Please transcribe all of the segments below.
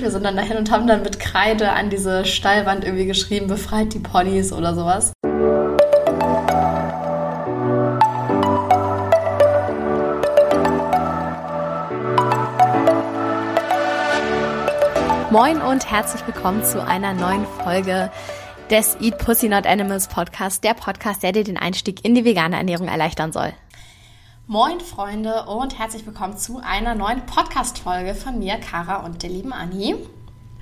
Wir sind dann dahin und haben dann mit Kreide an diese Stallwand irgendwie geschrieben, befreit die Ponys oder sowas. Moin und herzlich willkommen zu einer neuen Folge des Eat Pussy Not Animals Podcast, der Podcast, der dir den Einstieg in die vegane Ernährung erleichtern soll. Moin Freunde und herzlich willkommen zu einer neuen Podcast-Folge von mir, Kara und der lieben Anni.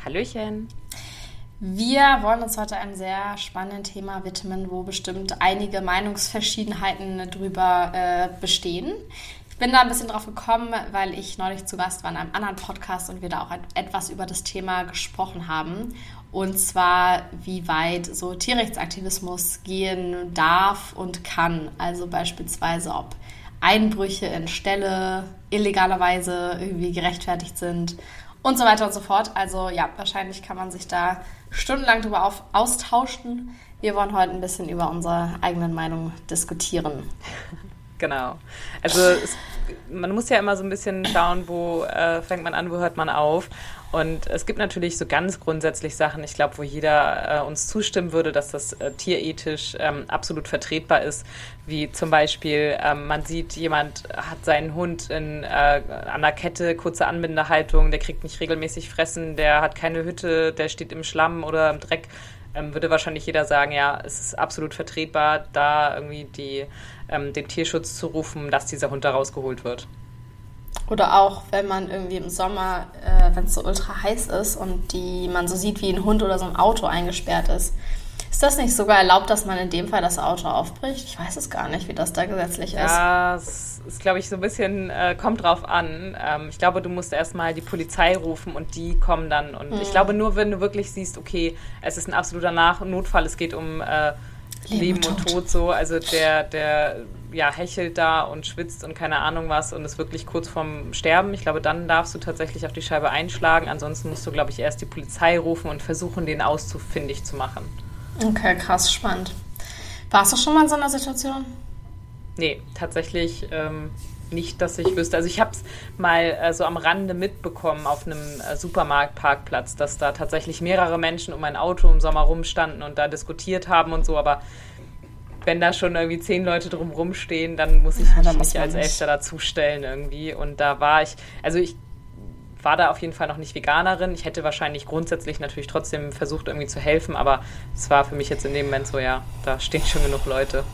Hallöchen. Wir wollen uns heute einem sehr spannenden Thema widmen, wo bestimmt einige Meinungsverschiedenheiten drüber äh, bestehen. Ich bin da ein bisschen drauf gekommen, weil ich neulich zu Gast war in einem anderen Podcast und wir da auch etwas über das Thema gesprochen haben. Und zwar, wie weit so Tierrechtsaktivismus gehen darf und kann. Also beispielsweise, ob Einbrüche in Ställe illegalerweise irgendwie gerechtfertigt sind und so weiter und so fort. Also ja, wahrscheinlich kann man sich da stundenlang drüber auf, austauschen. Wir wollen heute ein bisschen über unsere eigenen Meinungen diskutieren. Genau. Also es, man muss ja immer so ein bisschen schauen, wo äh, fängt man an, wo hört man auf. Und es gibt natürlich so ganz grundsätzlich Sachen, ich glaube, wo jeder äh, uns zustimmen würde, dass das äh, tierethisch ähm, absolut vertretbar ist. Wie zum Beispiel, ähm, man sieht, jemand hat seinen Hund in, äh, an der Kette, kurze Anbindehaltung, der kriegt nicht regelmäßig fressen, der hat keine Hütte, der steht im Schlamm oder im Dreck. Ähm, würde wahrscheinlich jeder sagen, ja, es ist absolut vertretbar, da irgendwie die, ähm, den Tierschutz zu rufen, dass dieser Hund da rausgeholt wird. Oder auch, wenn man irgendwie im Sommer, äh, wenn es so ultra heiß ist und die man so sieht, wie ein Hund oder so ein Auto eingesperrt ist. Ist das nicht sogar erlaubt, dass man in dem Fall das Auto aufbricht? Ich weiß es gar nicht, wie das da gesetzlich ist. Ja, es ist, glaube ich, so ein bisschen, äh, kommt drauf an. Ähm, ich glaube, du musst erstmal die Polizei rufen und die kommen dann. Und hm. ich glaube, nur wenn du wirklich siehst, okay, es ist ein absoluter Nach Notfall, es geht um äh, Leben, Leben und Tod. Tod so. Also der, der ja, hechelt da und schwitzt und keine Ahnung was und ist wirklich kurz vorm Sterben. Ich glaube, dann darfst du tatsächlich auf die Scheibe einschlagen. Ansonsten musst du, glaube ich, erst die Polizei rufen und versuchen, den auszufindig zu machen. Okay, krass, spannend. Warst du schon mal in so einer Situation? Nee, tatsächlich ähm, nicht, dass ich wüsste. Also ich habe es mal äh, so am Rande mitbekommen auf einem äh, Supermarktparkplatz, dass da tatsächlich mehrere Menschen um ein Auto im Sommer rumstanden und da diskutiert haben und so, aber wenn da schon irgendwie zehn Leute drumrum stehen, dann muss ich ja, mich nicht als Elfter dazustellen irgendwie. Und da war ich, also ich war da auf jeden Fall noch nicht Veganerin. Ich hätte wahrscheinlich grundsätzlich natürlich trotzdem versucht, irgendwie zu helfen, aber es war für mich jetzt in dem Moment so, ja, da stehen schon genug Leute.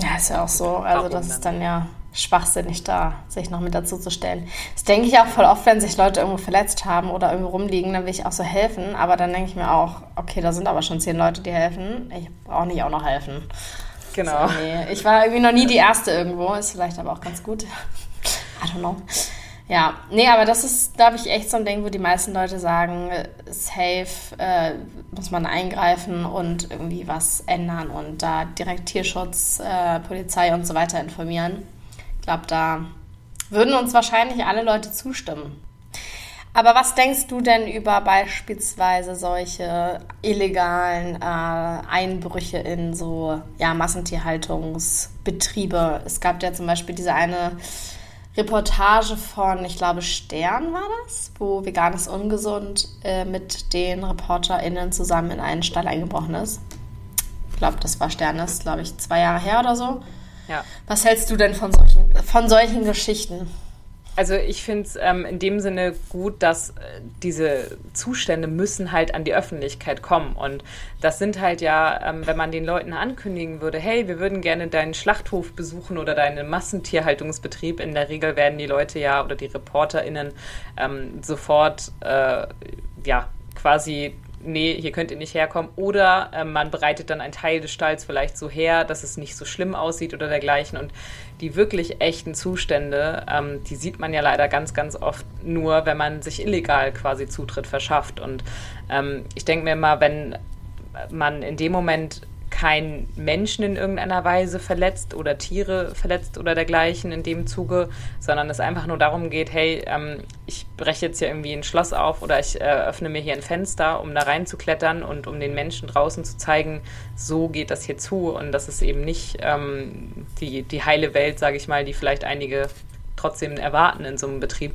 Ja, ist ja auch so. Also das ist dann ja schwachsinnig da, sich noch mit dazu zu stellen. Das denke ich auch voll oft, wenn sich Leute irgendwo verletzt haben oder irgendwo rumliegen, dann will ich auch so helfen. Aber dann denke ich mir auch, okay, da sind aber schon zehn Leute, die helfen. Ich brauche nicht auch noch helfen. Genau. So, nee. Ich war irgendwie noch nie die Erste irgendwo, ist vielleicht aber auch ganz gut. I don't know. Ja, nee, aber das ist, glaube ich, echt so ein Ding, wo die meisten Leute sagen, safe äh, muss man eingreifen und irgendwie was ändern und da direkt Tierschutz, äh, Polizei und so weiter informieren. Ich glaube, da würden uns wahrscheinlich alle Leute zustimmen. Aber was denkst du denn über beispielsweise solche illegalen äh, Einbrüche in so ja, Massentierhaltungsbetriebe? Es gab ja zum Beispiel diese eine Reportage von, ich glaube, Stern war das, wo Veganes Ungesund äh, mit den ReporterInnen zusammen in einen Stall eingebrochen ist. Ich glaube, das war Stern, das ist, glaube ich, zwei Jahre her oder so. Ja. Was hältst du denn von solchen, von solchen Geschichten? Also ich finde es ähm, in dem Sinne gut, dass äh, diese Zustände müssen halt an die Öffentlichkeit kommen. Und das sind halt ja, ähm, wenn man den Leuten ankündigen würde, hey, wir würden gerne deinen Schlachthof besuchen oder deinen Massentierhaltungsbetrieb, in der Regel werden die Leute ja oder die ReporterInnen ähm, sofort äh, ja quasi nee, hier könnt ihr nicht herkommen. Oder äh, man bereitet dann einen Teil des Stalls vielleicht so her, dass es nicht so schlimm aussieht oder dergleichen. Und die wirklich echten Zustände, ähm, die sieht man ja leider ganz, ganz oft nur, wenn man sich illegal quasi Zutritt verschafft. Und ähm, ich denke mir mal, wenn man in dem Moment kein Menschen in irgendeiner Weise verletzt oder Tiere verletzt oder dergleichen in dem Zuge, sondern es einfach nur darum geht, hey, ähm, ich breche jetzt hier irgendwie ein Schloss auf oder ich äh, öffne mir hier ein Fenster, um da reinzuklettern und um den Menschen draußen zu zeigen, so geht das hier zu und das ist eben nicht ähm, die, die heile Welt, sage ich mal, die vielleicht einige trotzdem erwarten in so einem Betrieb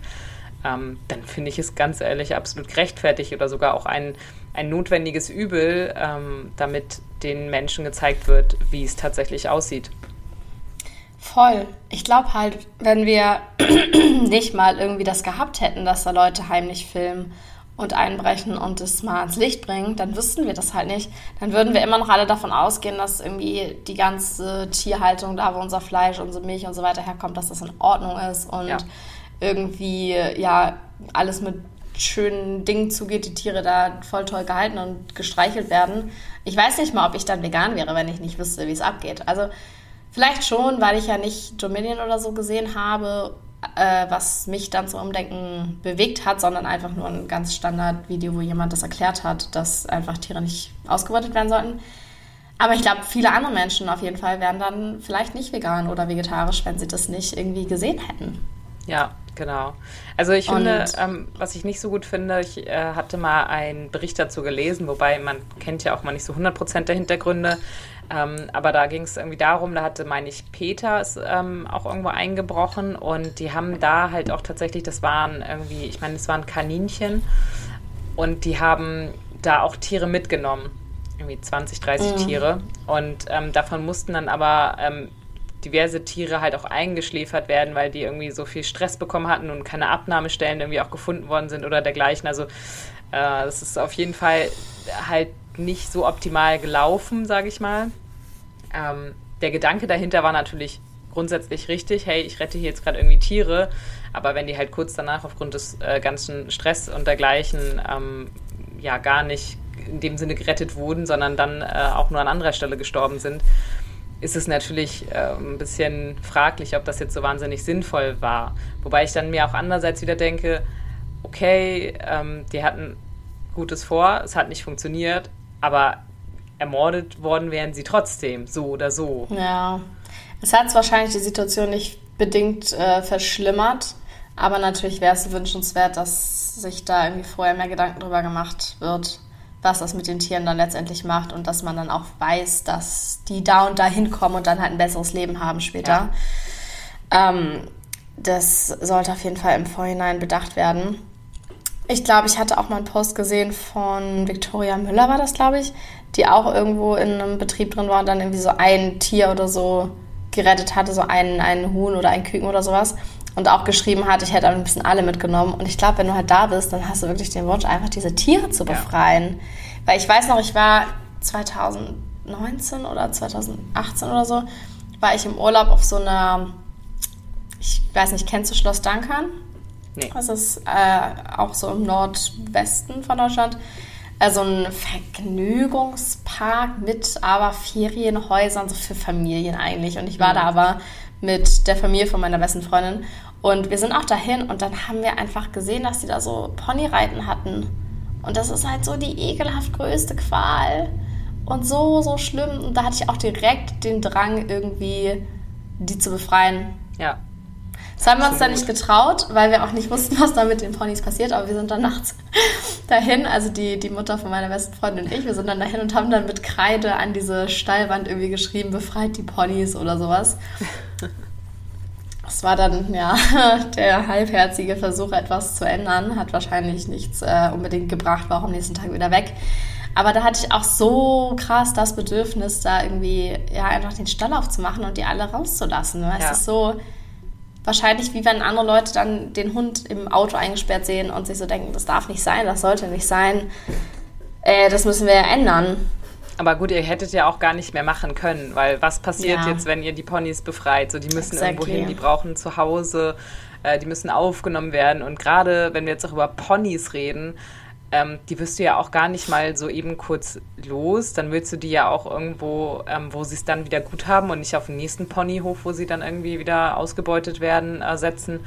ähm, dann finde ich es ganz ehrlich absolut gerechtfertigt oder sogar auch ein, ein notwendiges Übel, ähm, damit den Menschen gezeigt wird, wie es tatsächlich aussieht. Voll. Ich glaube halt, wenn wir nicht mal irgendwie das gehabt hätten, dass da Leute heimlich filmen und einbrechen und es mal ans Licht bringen, dann wüssten wir das halt nicht. Dann würden wir immer noch alle davon ausgehen, dass irgendwie die ganze Tierhaltung, da wo unser Fleisch, unsere Milch und so weiter herkommt, dass das in Ordnung ist und ja. Irgendwie ja alles mit schönen Dingen zugeht, die Tiere da voll toll gehalten und gestreichelt werden. Ich weiß nicht mal, ob ich dann vegan wäre, wenn ich nicht wüsste, wie es abgeht. Also vielleicht schon, weil ich ja nicht Dominion oder so gesehen habe, äh, was mich dann zum Umdenken bewegt hat, sondern einfach nur ein ganz Standard-Video, wo jemand das erklärt hat, dass einfach Tiere nicht ausgebeutet werden sollten. Aber ich glaube, viele andere Menschen auf jeden Fall wären dann vielleicht nicht vegan oder vegetarisch, wenn sie das nicht irgendwie gesehen hätten. Ja, genau. Also ich finde, ähm, was ich nicht so gut finde, ich äh, hatte mal einen Bericht dazu gelesen, wobei man kennt ja auch mal nicht so 100% der Hintergründe. Ähm, aber da ging es irgendwie darum, da hatte, meine ich, Peter ist ähm, auch irgendwo eingebrochen und die haben da halt auch tatsächlich, das waren irgendwie, ich meine, es waren Kaninchen und die haben da auch Tiere mitgenommen. Irgendwie 20, 30 mhm. Tiere. Und ähm, davon mussten dann aber ähm, diverse Tiere halt auch eingeschläfert werden, weil die irgendwie so viel Stress bekommen hatten und keine Abnahmestellen irgendwie auch gefunden worden sind oder dergleichen. Also äh, das ist auf jeden Fall halt nicht so optimal gelaufen, sage ich mal. Ähm, der Gedanke dahinter war natürlich grundsätzlich richtig, hey, ich rette hier jetzt gerade irgendwie Tiere, aber wenn die halt kurz danach aufgrund des äh, ganzen Stress und dergleichen ähm, ja gar nicht in dem Sinne gerettet wurden, sondern dann äh, auch nur an anderer Stelle gestorben sind, ist es natürlich äh, ein bisschen fraglich, ob das jetzt so wahnsinnig sinnvoll war. Wobei ich dann mir auch andererseits wieder denke, okay, ähm, die hatten Gutes vor, es hat nicht funktioniert, aber ermordet worden wären sie trotzdem, so oder so. Ja, es hat wahrscheinlich die Situation nicht bedingt äh, verschlimmert, aber natürlich wäre es wünschenswert, dass sich da irgendwie vorher mehr Gedanken drüber gemacht wird, was das mit den Tieren dann letztendlich macht und dass man dann auch weiß, dass die da und da hinkommen und dann halt ein besseres Leben haben später. Ja. Ähm, das sollte auf jeden Fall im Vorhinein bedacht werden. Ich glaube, ich hatte auch mal einen Post gesehen von Victoria Müller, war das, glaube ich, die auch irgendwo in einem Betrieb drin war und dann irgendwie so ein Tier oder so gerettet hatte, so einen, einen Huhn oder ein Küken oder sowas. Und auch geschrieben hat, ich hätte ein bisschen alle mitgenommen. Und ich glaube, wenn du halt da bist, dann hast du wirklich den Wunsch, einfach diese Tiere zu befreien. Ja. Weil ich weiß noch, ich war 2019 oder 2018 oder so, war ich im Urlaub auf so einer, ich weiß nicht, kennst du Schloss Dankern? Nee. Das ist äh, auch so im Nordwesten von Deutschland. Also ein Vergnügungspark mit aber Ferienhäusern, so für Familien eigentlich. Und ich war mhm. da aber mit der Familie von meiner besten Freundin. Und wir sind auch dahin und dann haben wir einfach gesehen, dass die da so Ponyreiten hatten. Und das ist halt so die ekelhaft größte Qual. Und so, so schlimm. Und da hatte ich auch direkt den Drang, irgendwie die zu befreien. Ja. Das haben wir uns dann nicht getraut, weil wir auch nicht wussten, was da mit den Ponys passiert. Aber wir sind dann nachts dahin, also die, die Mutter von meiner besten Freundin und ich, wir sind dann dahin und haben dann mit Kreide an diese Stallwand irgendwie geschrieben, befreit die Ponys oder sowas. Das war dann ja der halbherzige Versuch, etwas zu ändern. Hat wahrscheinlich nichts äh, unbedingt gebracht, war auch am nächsten Tag wieder weg. Aber da hatte ich auch so krass das Bedürfnis, da irgendwie ja einfach den Stall aufzumachen und die alle rauszulassen. Ja. Es ist so, wahrscheinlich wie wenn andere Leute dann den Hund im Auto eingesperrt sehen und sich so denken, das darf nicht sein, das sollte nicht sein. Äh, das müssen wir ja ändern. Aber gut, ihr hättet ja auch gar nicht mehr machen können, weil was passiert ja. jetzt, wenn ihr die Ponys befreit? So, die müssen exactly. irgendwo hin, die brauchen zu Hause, äh, die müssen aufgenommen werden. Und gerade wenn wir jetzt auch über Ponys reden, ähm, die wirst du ja auch gar nicht mal so eben kurz los. Dann willst du die ja auch irgendwo, ähm, wo sie es dann wieder gut haben und nicht auf den nächsten Ponyhof, wo sie dann irgendwie wieder ausgebeutet werden, äh, setzen.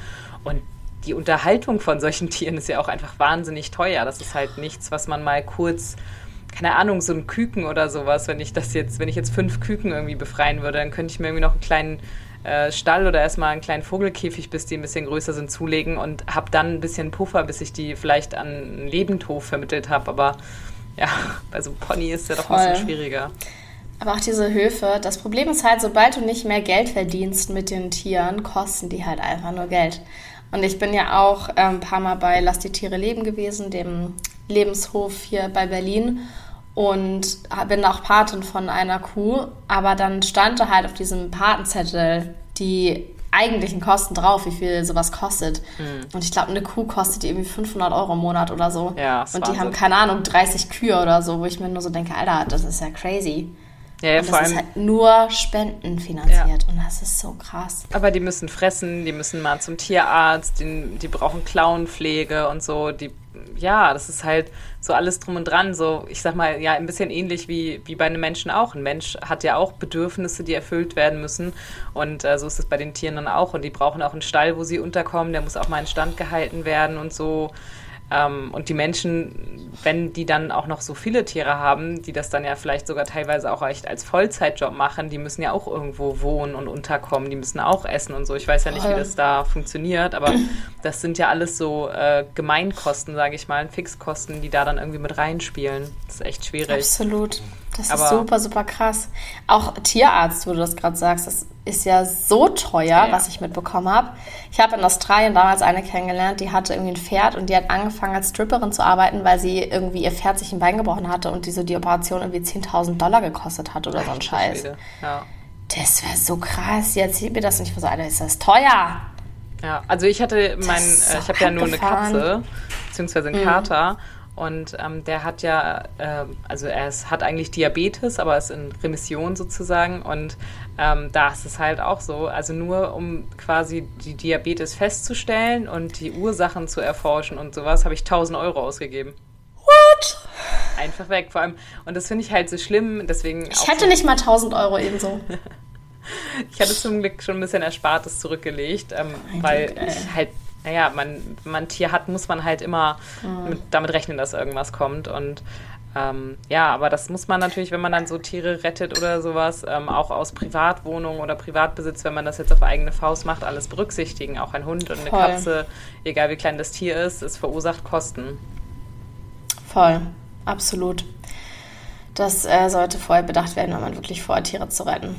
Und die Unterhaltung von solchen Tieren ist ja auch einfach wahnsinnig teuer. Das ist halt nichts, was man mal kurz keine Ahnung, so ein Küken oder sowas, wenn ich das jetzt, wenn ich jetzt fünf Küken irgendwie befreien würde, dann könnte ich mir irgendwie noch einen kleinen äh, Stall oder erstmal einen kleinen Vogelkäfig, bis die ein bisschen größer sind, zulegen und habe dann ein bisschen Puffer, bis ich die vielleicht an einen Lebendhof vermittelt habe. Aber ja, bei so einem Pony ist ja doch Voll. ein bisschen schwieriger. Aber auch diese Höfe, das Problem ist halt, sobald du nicht mehr Geld verdienst mit den Tieren, kosten die halt einfach nur Geld. Und ich bin ja auch äh, ein paar Mal bei Lass die Tiere leben gewesen, dem Lebenshof hier bei Berlin. Und bin auch Patin von einer Kuh. Aber dann stand da halt auf diesem Patenzettel die eigentlichen Kosten drauf, wie viel sowas kostet. Mhm. Und ich glaube, eine Kuh kostet irgendwie 500 Euro im Monat oder so. Ja, und die haben, keine Ahnung, 30 Kühe oder so, wo ich mir nur so denke, Alter, das ist ja crazy. Ja, ja, und das ist halt nur Spenden finanziert ja. und das ist so krass. Aber die müssen fressen, die müssen mal zum Tierarzt, die, die brauchen Klauenpflege und so, die ja, das ist halt so alles drum und dran. So, ich sag mal, ja, ein bisschen ähnlich wie, wie bei einem Menschen auch. Ein Mensch hat ja auch Bedürfnisse, die erfüllt werden müssen. Und äh, so ist es bei den Tieren dann auch. Und die brauchen auch einen Stall, wo sie unterkommen. Der muss auch mal in Stand gehalten werden und so. Ähm, und die Menschen, wenn die dann auch noch so viele Tiere haben, die das dann ja vielleicht sogar teilweise auch echt als Vollzeitjob machen, die müssen ja auch irgendwo wohnen und unterkommen, die müssen auch essen und so. Ich weiß ja nicht, wie das da funktioniert, aber das sind ja alles so äh, Gemeinkosten, sage ich mal, Fixkosten, die da dann irgendwie mit reinspielen. Das ist echt schwierig. Absolut. Das ist super, super krass. Auch Tierarzt, wo du das gerade sagst, das ist ja so teuer, ja. was ich mitbekommen habe. Ich habe in Australien damals eine kennengelernt, die hatte irgendwie ein Pferd und die hat angefangen als Stripperin zu arbeiten, weil sie irgendwie ihr Pferd sich ein Bein gebrochen hatte und diese die Operation irgendwie 10.000 Dollar gekostet hat oder so ein Scheiß. Ja. Das wäre so krass. Jetzt erzählt mir das nicht. So, Alter, ist das teuer? Ja, also ich hatte mein, äh, ich habe ja nur eine Katze, beziehungsweise einen mhm. Und ähm, der hat ja, äh, also er ist, hat eigentlich Diabetes, aber ist in Remission sozusagen. Und ähm, da ist es halt auch so. Also nur um quasi die Diabetes festzustellen und die Ursachen zu erforschen und sowas, habe ich 1000 Euro ausgegeben. What? Einfach weg. Vor allem, und das finde ich halt so schlimm. Deswegen ich hätte so nicht mal 1000 Euro ebenso. ich hatte zum Glück schon ein bisschen Erspartes zurückgelegt, ähm, weil Glück, ich halt naja, man, wenn man ein Tier hat, muss man halt immer mhm. mit, damit rechnen, dass irgendwas kommt. Und ähm, ja, aber das muss man natürlich, wenn man dann so Tiere rettet oder sowas, ähm, auch aus Privatwohnungen oder Privatbesitz, wenn man das jetzt auf eigene Faust macht, alles berücksichtigen. Auch ein Hund und eine Voll. Katze, egal wie klein das Tier ist, es verursacht Kosten. Voll, absolut. Das äh, sollte vorher bedacht werden, wenn man wirklich vorhat, Tiere zu retten.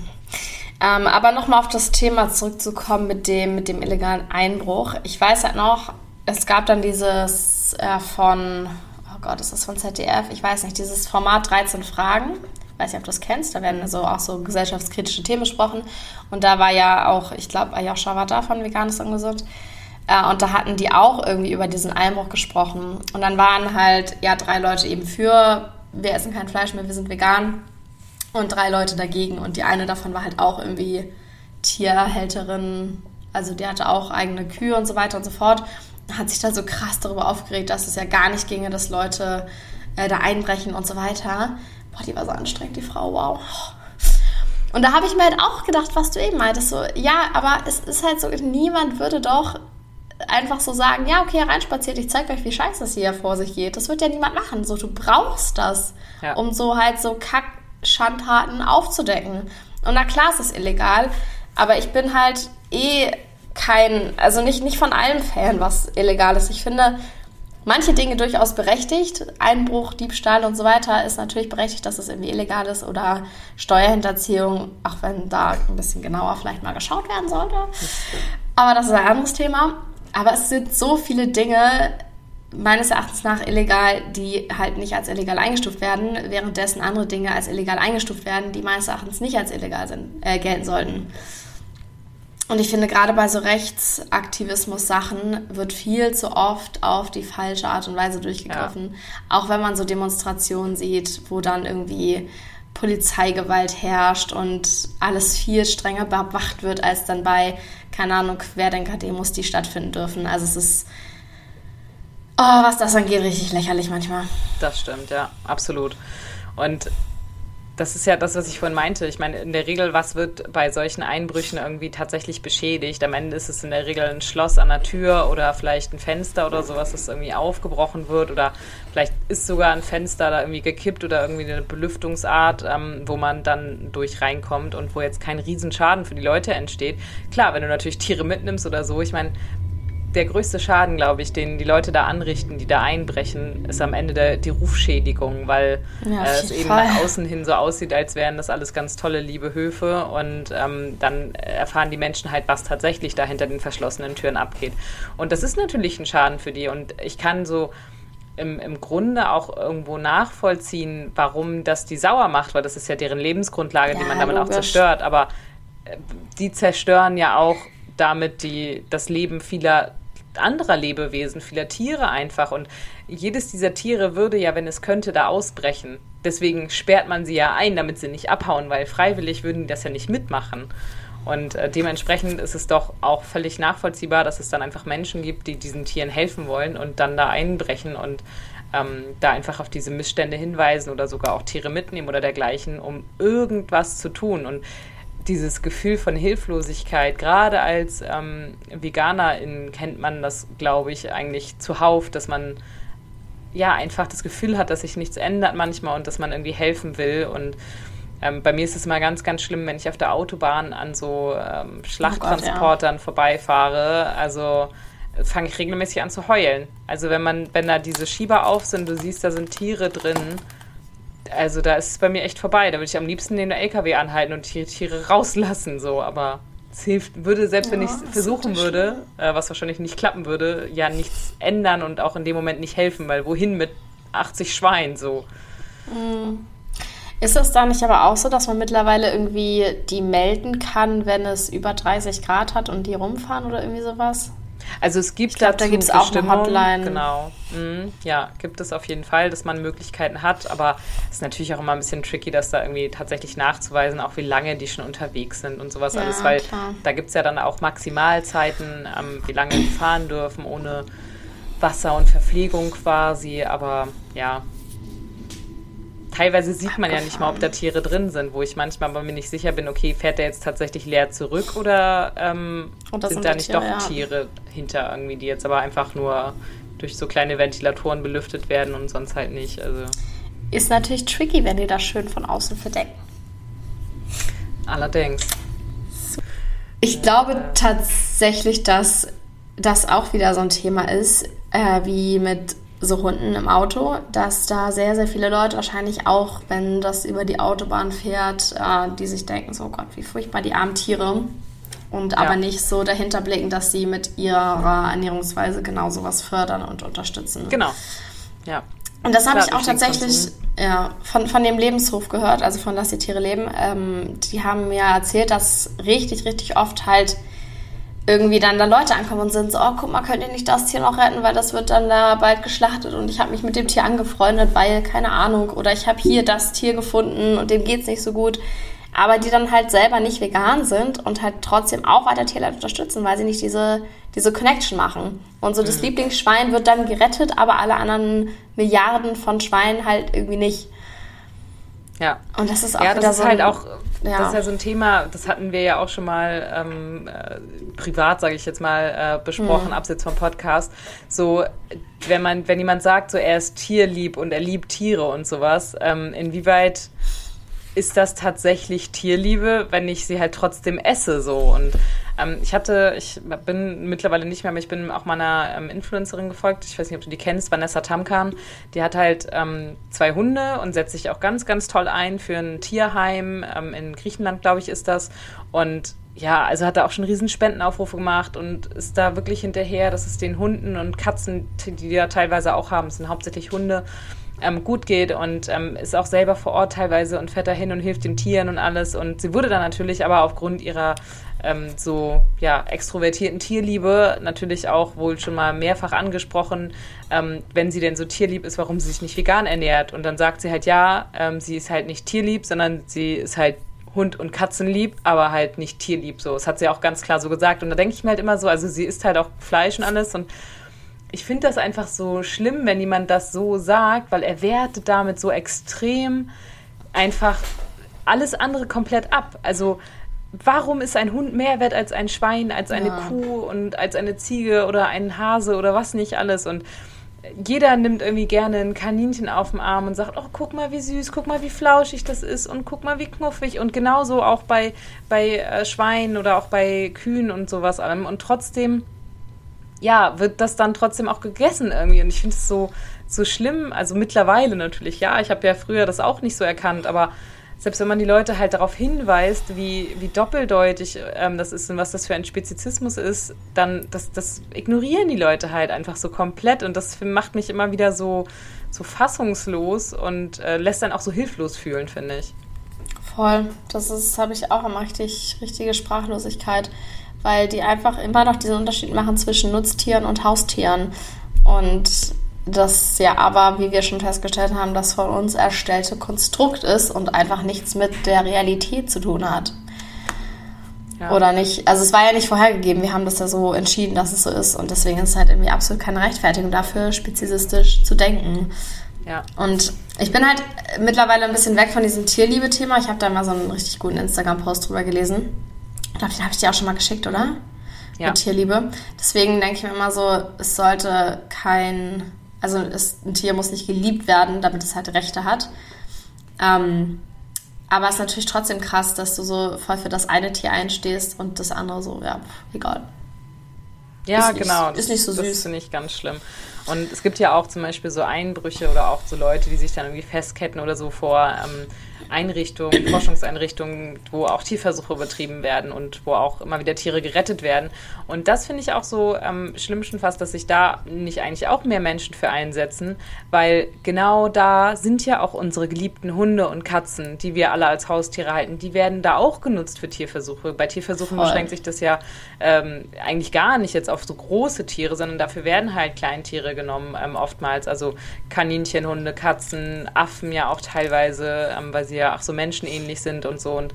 Ähm, aber nochmal auf das Thema zurückzukommen mit dem, mit dem illegalen Einbruch. Ich weiß halt noch, es gab dann dieses äh, von, oh Gott, ist das von ZDF? Ich weiß nicht, dieses Format 13 Fragen. Ich weiß nicht, ob du das kennst. Da werden so auch so gesellschaftskritische Themen besprochen. Und da war ja auch, ich glaube, Ayosha war da von Veganes Ungesund. Äh, und da hatten die auch irgendwie über diesen Einbruch gesprochen. Und dann waren halt, ja, drei Leute eben für, wir essen kein Fleisch mehr, wir sind vegan und drei Leute dagegen. Und die eine davon war halt auch irgendwie Tierhälterin, also die hatte auch eigene Kühe und so weiter und so fort. Hat sich da so krass darüber aufgeregt, dass es ja gar nicht ginge, dass Leute äh, da einbrechen und so weiter. Boah, die war so anstrengend, die Frau, wow. Und da habe ich mir halt auch gedacht, was du eben meintest, so, ja, aber es ist halt so, niemand würde doch einfach so sagen, ja, okay, reinspaziert, ich zeige euch, wie scheiße es hier vor sich geht. Das wird ja niemand machen. So, du brauchst das, ja. um so halt so kack Schandtaten aufzudecken. Und na klar, es ist illegal, aber ich bin halt eh kein, also nicht, nicht von allem Fan, was illegal ist. Ich finde manche Dinge durchaus berechtigt. Einbruch, Diebstahl und so weiter ist natürlich berechtigt, dass es irgendwie illegal ist oder Steuerhinterziehung, auch wenn da ein bisschen genauer vielleicht mal geschaut werden sollte. Aber das ist ein anderes Thema. Aber es sind so viele Dinge, meines Erachtens nach illegal, die halt nicht als illegal eingestuft werden, währenddessen andere Dinge als illegal eingestuft werden, die meines Erachtens nicht als illegal sind, äh, gelten sollten. Und ich finde, gerade bei so Rechtsaktivismus-Sachen wird viel zu oft auf die falsche Art und Weise durchgegriffen. Ja. Auch wenn man so Demonstrationen sieht, wo dann irgendwie Polizeigewalt herrscht und alles viel strenger bewacht wird, als dann bei, keine Ahnung, Querdenker-Demos, die stattfinden dürfen. Also es ist Oh, was das angeht, richtig lächerlich manchmal. Das stimmt, ja, absolut. Und das ist ja das, was ich vorhin meinte. Ich meine, in der Regel, was wird bei solchen Einbrüchen irgendwie tatsächlich beschädigt? Am Ende ist es in der Regel ein Schloss an der Tür oder vielleicht ein Fenster oder sowas, das irgendwie aufgebrochen wird oder vielleicht ist sogar ein Fenster da irgendwie gekippt oder irgendwie eine Belüftungsart, ähm, wo man dann durch reinkommt und wo jetzt kein Riesenschaden für die Leute entsteht. Klar, wenn du natürlich Tiere mitnimmst oder so, ich meine, der größte Schaden, glaube ich, den die Leute da anrichten, die da einbrechen, ist am Ende der, die Rufschädigung, weil ja, äh, es eben Fall. nach außen hin so aussieht, als wären das alles ganz tolle, liebe Höfe. Und ähm, dann erfahren die Menschen halt, was tatsächlich da hinter den verschlossenen Türen abgeht. Und das ist natürlich ein Schaden für die. Und ich kann so im, im Grunde auch irgendwo nachvollziehen, warum das die sauer macht, weil das ist ja deren Lebensgrundlage, ja, die man damit logisch. auch zerstört. Aber äh, die zerstören ja auch damit die, das Leben vieler anderer Lebewesen, vieler Tiere einfach. Und jedes dieser Tiere würde ja, wenn es könnte, da ausbrechen. Deswegen sperrt man sie ja ein, damit sie nicht abhauen, weil freiwillig würden die das ja nicht mitmachen. Und äh, dementsprechend ist es doch auch völlig nachvollziehbar, dass es dann einfach Menschen gibt, die diesen Tieren helfen wollen und dann da einbrechen und ähm, da einfach auf diese Missstände hinweisen oder sogar auch Tiere mitnehmen oder dergleichen, um irgendwas zu tun. Und dieses Gefühl von Hilflosigkeit, gerade als ähm, Veganerin kennt man das, glaube ich, eigentlich zuhauf, dass man ja einfach das Gefühl hat, dass sich nichts ändert manchmal und dass man irgendwie helfen will. Und ähm, bei mir ist es immer ganz, ganz schlimm, wenn ich auf der Autobahn an so ähm, Schlachttransportern oh ja. vorbeifahre. Also fange ich regelmäßig an zu heulen. Also wenn man, wenn da diese Schieber auf sind, du siehst, da sind Tiere drin also da ist es bei mir echt vorbei. Da würde ich am liebsten den LKW anhalten und die Tiere rauslassen, so. Aber es hilft, würde, selbst ja, wenn ich es versuchen würde, äh, was wahrscheinlich nicht klappen würde, ja nichts ändern und auch in dem Moment nicht helfen, weil wohin mit 80 Schweinen so. Mhm. Ist es da nicht aber auch so, dass man mittlerweile irgendwie die melden kann, wenn es über 30 Grad hat und die rumfahren oder irgendwie sowas? Also es gibt glaub, da gibt es auch eine Hotline. Genau. Mhm. Ja, gibt es auf jeden Fall, dass man Möglichkeiten hat, aber es ist natürlich auch immer ein bisschen tricky, das da irgendwie tatsächlich nachzuweisen, auch wie lange die schon unterwegs sind und sowas ja, alles, weil klar. da gibt es ja dann auch Maximalzeiten, ähm, wie lange die fahren dürfen ohne Wasser und Verpflegung quasi, aber ja, teilweise sieht man ja nicht mal, ob da Tiere drin sind, wo ich manchmal bei mir nicht sicher bin, okay, fährt der jetzt tatsächlich leer zurück oder ähm, sind, sind, da nicht Tiere, doch ja. Tiere hinter irgendwie, die jetzt aber einfach nur durch so kleine Ventilatoren belüftet werden und sonst halt nicht. Also. Ist natürlich tricky, wenn die das schön von außen verdecken. Allerdings. Ich glaube tatsächlich, dass das auch wieder so ein Thema ist, äh, wie mit so Hunden im Auto, dass da sehr, sehr viele Leute wahrscheinlich auch, wenn das über die Autobahn fährt, äh, die sich denken, so oh Gott, wie furchtbar die armen Tiere und ja. aber nicht so dahinter blicken, dass sie mit ihrer Ernährungsweise genau sowas fördern und unterstützen. Genau, ja. Und das habe ich auch tatsächlich ja, von, von dem Lebenshof gehört, also von Lass die Tiere leben. Ähm, die haben mir erzählt, dass richtig, richtig oft halt irgendwie dann da Leute ankommen und sind so, oh, guck mal, könnt ihr nicht das Tier noch retten, weil das wird dann da bald geschlachtet und ich habe mich mit dem Tier angefreundet, weil, keine Ahnung, oder ich habe hier das Tier gefunden und dem geht es nicht so gut. Aber die dann halt selber nicht vegan sind und halt trotzdem auch weiter Tierleid unterstützen, weil sie nicht diese, diese Connection machen. Und so das mhm. Lieblingsschwein wird dann gerettet, aber alle anderen Milliarden von Schweinen halt irgendwie nicht. Ja. Und das ist auch ja, das ist so halt auch ja. Das ist ja so ein Thema, das hatten wir ja auch schon mal ähm, äh, privat, sage ich jetzt mal, äh, besprochen, mhm. abseits vom Podcast. So, wenn man, wenn jemand sagt, so er ist tierlieb und er liebt Tiere und sowas, ähm, inwieweit ist das tatsächlich Tierliebe, wenn ich sie halt trotzdem esse so und ähm, ich hatte, ich bin mittlerweile nicht mehr, aber ich bin auch meiner ähm, Influencerin gefolgt. Ich weiß nicht, ob du die kennst, Vanessa Tamkan. Die hat halt ähm, zwei Hunde und setzt sich auch ganz, ganz toll ein für ein Tierheim. Ähm, in Griechenland, glaube ich, ist das. Und ja, also hat er auch schon riesen Spendenaufrufe gemacht und ist da wirklich hinterher, dass es den Hunden und Katzen, die ja teilweise auch haben, es sind hauptsächlich Hunde, ähm, gut geht und ähm, ist auch selber vor Ort teilweise und fährt dahin und hilft den Tieren und alles. Und sie wurde dann natürlich aber aufgrund ihrer ähm, so ja, extrovertierten Tierliebe natürlich auch wohl schon mal mehrfach angesprochen, ähm, wenn sie denn so tierlieb ist, warum sie sich nicht vegan ernährt. Und dann sagt sie halt, ja, ähm, sie ist halt nicht tierlieb, sondern sie ist halt Hund und Katzenlieb, aber halt nicht tierlieb. So, das hat sie auch ganz klar so gesagt. Und da denke ich mir halt immer so, also sie isst halt auch Fleisch und alles und ich finde das einfach so schlimm, wenn jemand das so sagt, weil er wertet damit so extrem einfach alles andere komplett ab. Also warum ist ein Hund mehr wert als ein Schwein, als eine ja. Kuh und als eine Ziege oder ein Hase oder was nicht alles und jeder nimmt irgendwie gerne ein Kaninchen auf den Arm und sagt, oh, guck mal, wie süß, guck mal, wie flauschig das ist und guck mal, wie knuffig. Und genauso auch bei, bei äh, Schweinen oder auch bei Kühen und sowas allem. Und trotzdem ja, wird das dann trotzdem auch gegessen irgendwie. Und ich finde es so, so schlimm. Also mittlerweile natürlich, ja. Ich habe ja früher das auch nicht so erkannt, aber selbst wenn man die Leute halt darauf hinweist, wie, wie doppeldeutig ähm, das ist und was das für ein Spezizismus ist, dann das, das ignorieren die Leute halt einfach so komplett. Und das macht mich immer wieder so, so fassungslos und äh, lässt dann auch so hilflos fühlen, finde ich. Voll. Das habe ich auch immer richtig, richtige Sprachlosigkeit weil die einfach immer noch diesen Unterschied machen zwischen Nutztieren und Haustieren. Und das ja aber, wie wir schon festgestellt haben, das von uns erstellte Konstrukt ist und einfach nichts mit der Realität zu tun hat. Ja. Oder nicht, also es war ja nicht vorhergegeben, wir haben das ja so entschieden, dass es so ist und deswegen ist es halt irgendwie absolut keine Rechtfertigung dafür, speziesistisch zu denken. Ja. Und ich bin halt mittlerweile ein bisschen weg von diesem Tierliebe-Thema. Ich habe da mal so einen richtig guten Instagram-Post drüber gelesen ich glaube, den habe ich dir auch schon mal geschickt, oder? Ja. Mit Tierliebe. Deswegen denke ich mir immer so, es sollte kein, also es, ein Tier muss nicht geliebt werden, damit es halt Rechte hat. Ähm, aber es ist natürlich trotzdem krass, dass du so voll für das eine Tier einstehst und das andere so, ja, egal. Ja, ist genau. Nicht, ist nicht so süß. Das finde ich ganz schlimm. Und es gibt ja auch zum Beispiel so Einbrüche oder auch so Leute, die sich dann irgendwie festketten oder so vor ähm, Einrichtungen, Forschungseinrichtungen, wo auch Tierversuche betrieben werden und wo auch immer wieder Tiere gerettet werden. Und das finde ich auch so am ähm, schlimmsten fast, dass sich da nicht eigentlich auch mehr Menschen für einsetzen, weil genau da sind ja auch unsere geliebten Hunde und Katzen, die wir alle als Haustiere halten, die werden da auch genutzt für Tierversuche. Bei Tierversuchen Voll. beschränkt sich das ja ähm, eigentlich gar nicht jetzt auf so große Tiere, sondern dafür werden halt Kleintiere genommen ähm, oftmals. Also Kaninchen, Hunde, Katzen, Affen ja auch teilweise, ähm, weil sie ja auch so menschenähnlich sind und so. Und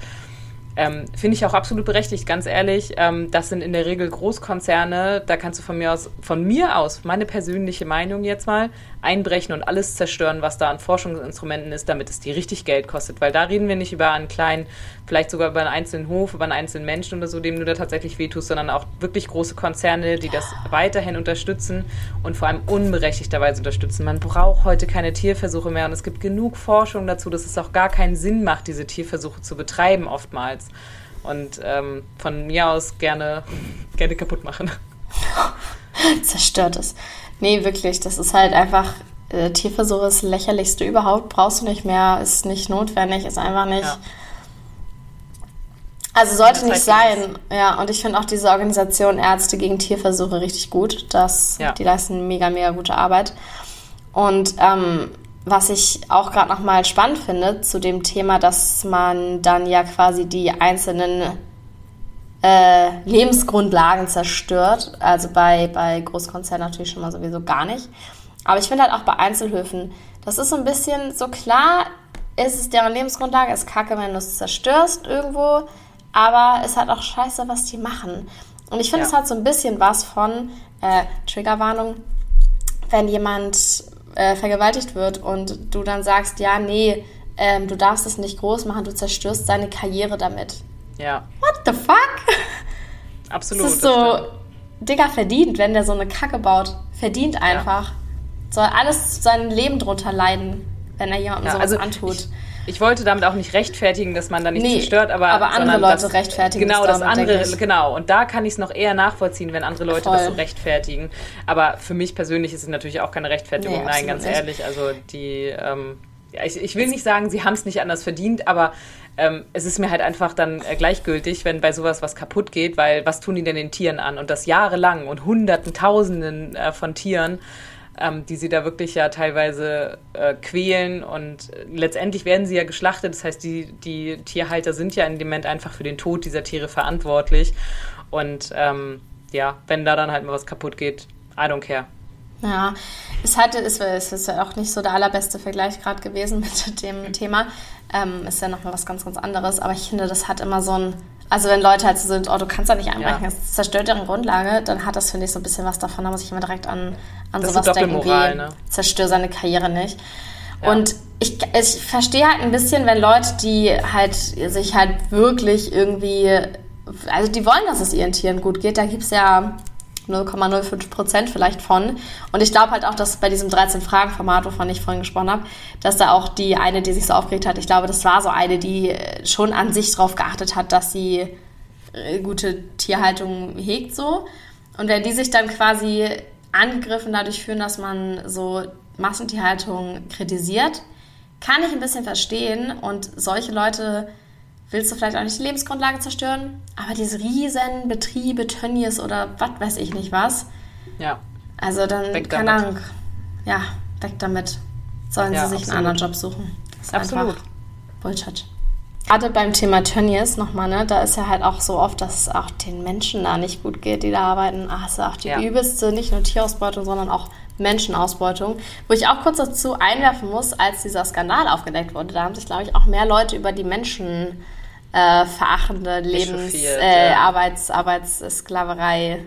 ähm, Finde ich auch absolut berechtigt, ganz ehrlich. Ähm, das sind in der Regel Großkonzerne. Da kannst du von mir aus, von mir aus, meine persönliche Meinung jetzt mal, einbrechen und alles zerstören, was da an Forschungsinstrumenten ist, damit es dir richtig Geld kostet. Weil da reden wir nicht über einen kleinen, vielleicht sogar über einen einzelnen Hof, über einen einzelnen Menschen oder so, dem du da tatsächlich wehtust, sondern auch wirklich große Konzerne, die das weiterhin unterstützen und vor allem unberechtigterweise unterstützen. Man braucht heute keine Tierversuche mehr und es gibt genug Forschung dazu, dass es auch gar keinen Sinn macht, diese Tierversuche zu betreiben oftmals. Und ähm, von mir aus gerne, gerne kaputt machen. Zerstört es. Nee, wirklich, das ist halt einfach, äh, Tierversuch ist das lächerlichste überhaupt, brauchst du nicht mehr, ist nicht notwendig, ist einfach nicht. Ja. Also sollte nicht sein. Ja, und ich finde auch diese Organisation Ärzte gegen Tierversuche richtig gut. Das, ja. Die leisten mega, mega gute Arbeit. Und ähm, was ich auch gerade nochmal spannend finde zu dem Thema, dass man dann ja quasi die einzelnen äh, Lebensgrundlagen zerstört. Also bei, bei Großkonzernen natürlich schon mal sowieso gar nicht. Aber ich finde halt auch bei Einzelhöfen, das ist so ein bisschen so klar, ist es deren Lebensgrundlage, ist kacke, wenn du es zerstörst irgendwo, aber es hat auch scheiße, was die machen. Und ich finde, ja. es hat so ein bisschen was von äh, Triggerwarnung, wenn jemand äh, vergewaltigt wird und du dann sagst, ja, nee, ähm, du darfst es nicht groß machen, du zerstörst seine Karriere damit. Ja. What the fuck? Absolut. Das ist so, Digga, verdient, wenn der so eine Kacke baut. Verdient einfach. Ja. Soll alles sein Leben drunter leiden, wenn er jemandem ja, sowas also antut. Ich, ich, wollte damit auch nicht rechtfertigen, dass man da nicht nee, zerstört, aber, aber andere Leute das, rechtfertigen genau das andere genau und da kann ich es noch eher nachvollziehen, wenn andere Leute Voll. das so rechtfertigen. Aber für mich persönlich ist es natürlich auch keine Rechtfertigung. Nee, Nein, ganz nicht. ehrlich, also die ähm, ich, ich, will nicht sagen, sie haben es nicht anders verdient, aber ähm, es ist mir halt einfach dann äh, gleichgültig, wenn bei sowas was kaputt geht, weil was tun die denn den Tieren an? Und das jahrelang und Hunderten, Tausenden äh, von Tieren, ähm, die sie da wirklich ja teilweise äh, quälen und äh, letztendlich werden sie ja geschlachtet. Das heißt, die, die Tierhalter sind ja in dem Moment einfach für den Tod dieser Tiere verantwortlich. Und ähm, ja, wenn da dann halt mal was kaputt geht, I don't care. Ja, es, hatte, es, es ist ja auch nicht so der allerbeste Vergleich gerade gewesen mit dem Thema. Ähm, ist ja nochmal was ganz, ganz anderes. Aber ich finde, das hat immer so ein. Also, wenn Leute halt so sind, oh, du kannst da nicht einbrechen, ja. es zerstört deren Grundlage, dann hat das, finde ich, so ein bisschen was davon. Da muss ich immer direkt an, an das sowas denken wie, ne? zerstör seine Karriere nicht. Ja. Und ich, ich verstehe halt ein bisschen, wenn Leute, die halt sich halt wirklich irgendwie, also die wollen, dass es ihren Tieren gut geht, da gibt es ja 0,05 Prozent vielleicht von. Und ich glaube halt auch, dass bei diesem 13-Fragen-Format, wovon ich vorhin gesprochen habe, dass da auch die eine, die sich so aufgeregt hat, ich glaube, das war so eine, die schon an sich darauf geachtet hat, dass sie äh, gute Tierhaltung hegt so. Und wenn die sich dann quasi angegriffen dadurch fühlen, dass man so Massentierhaltung kritisiert, kann ich ein bisschen verstehen. Und solche Leute willst du vielleicht auch nicht die Lebensgrundlage zerstören, aber diese riesen Betriebe, Tönnies oder was weiß ich nicht was. Ja. Also dann, weg keine damit. Ahnung, ja, weg damit. Sollen ja, sie sich absolut. einen anderen Job suchen. Das ist absolut. einfach Bullshit. Gerade beim Thema Tönnies nochmal, ne, da ist ja halt auch so oft, dass es auch den Menschen da nicht gut geht, die da arbeiten. Ach, ist ja auch die ja. übelste, nicht nur Tierausbeutung, sondern auch Menschenausbeutung. Wo ich auch kurz dazu einwerfen muss, als dieser Skandal aufgedeckt wurde, da haben sich, glaube ich, auch mehr Leute über die Menschen äh, verachtende Lebens-, äh, ja. Arbeits-, Arbeitssklaverei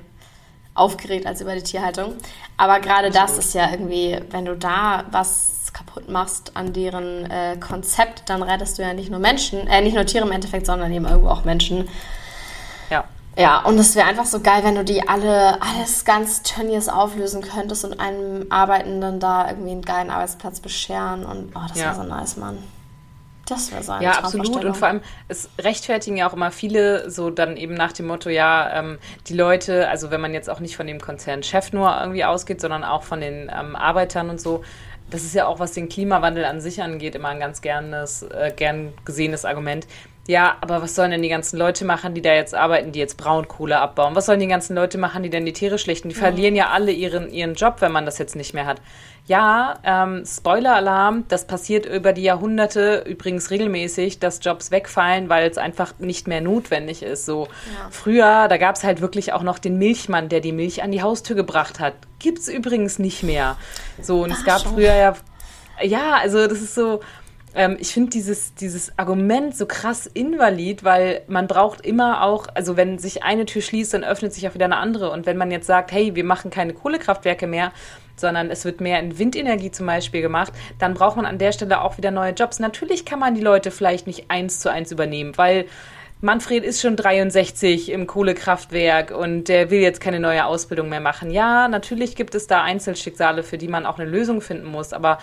aufgeregt als über die Tierhaltung. Aber gerade das ist ja irgendwie, wenn du da was kaputt machst an deren äh, Konzept, dann rettest du ja nicht nur Menschen, äh, nicht nur Tiere im Endeffekt, sondern eben irgendwo auch Menschen. Ja. Ja, und es wäre einfach so geil, wenn du die alle, alles ganz Tönnies auflösen könntest und einem Arbeitenden da irgendwie einen geilen Arbeitsplatz bescheren und oh, das ja. wäre so nice, Mann. Das wäre so eine Ja, absolut. Und vor allem, es rechtfertigen ja auch immer viele so dann eben nach dem Motto, ja, ähm, die Leute, also wenn man jetzt auch nicht von dem Konzernchef nur irgendwie ausgeht, sondern auch von den ähm, Arbeitern und so, das ist ja auch, was den Klimawandel an sich angeht, immer ein ganz gernes, äh, gern gesehenes Argument. Ja, aber was sollen denn die ganzen Leute machen, die da jetzt arbeiten, die jetzt Braunkohle abbauen? Was sollen die ganzen Leute machen, die denn die Tiere schlichten? Die mhm. verlieren ja alle ihren, ihren Job, wenn man das jetzt nicht mehr hat. Ja, ähm, Spoiler-Alarm, das passiert über die Jahrhunderte übrigens regelmäßig, dass Jobs wegfallen, weil es einfach nicht mehr notwendig ist. So ja. früher, da gab es halt wirklich auch noch den Milchmann, der die Milch an die Haustür gebracht hat. Gibt es übrigens nicht mehr. So, und Ach, es gab schon. früher ja. Ja, also das ist so, ähm, ich finde dieses, dieses Argument so krass invalid, weil man braucht immer auch, also wenn sich eine Tür schließt, dann öffnet sich auch wieder eine andere. Und wenn man jetzt sagt, hey, wir machen keine Kohlekraftwerke mehr, sondern es wird mehr in Windenergie zum Beispiel gemacht, dann braucht man an der Stelle auch wieder neue Jobs. Natürlich kann man die Leute vielleicht nicht eins zu eins übernehmen, weil Manfred ist schon 63 im Kohlekraftwerk und der will jetzt keine neue Ausbildung mehr machen. Ja, natürlich gibt es da Einzelschicksale, für die man auch eine Lösung finden muss, aber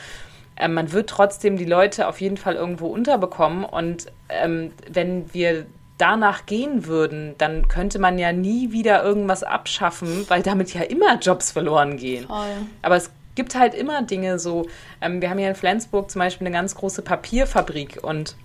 äh, man wird trotzdem die Leute auf jeden Fall irgendwo unterbekommen. Und ähm, wenn wir danach gehen würden, dann könnte man ja nie wieder irgendwas abschaffen, weil damit ja immer Jobs verloren gehen. Voll. Aber es gibt halt immer Dinge so. Ähm, wir haben hier in Flensburg zum Beispiel eine ganz große Papierfabrik und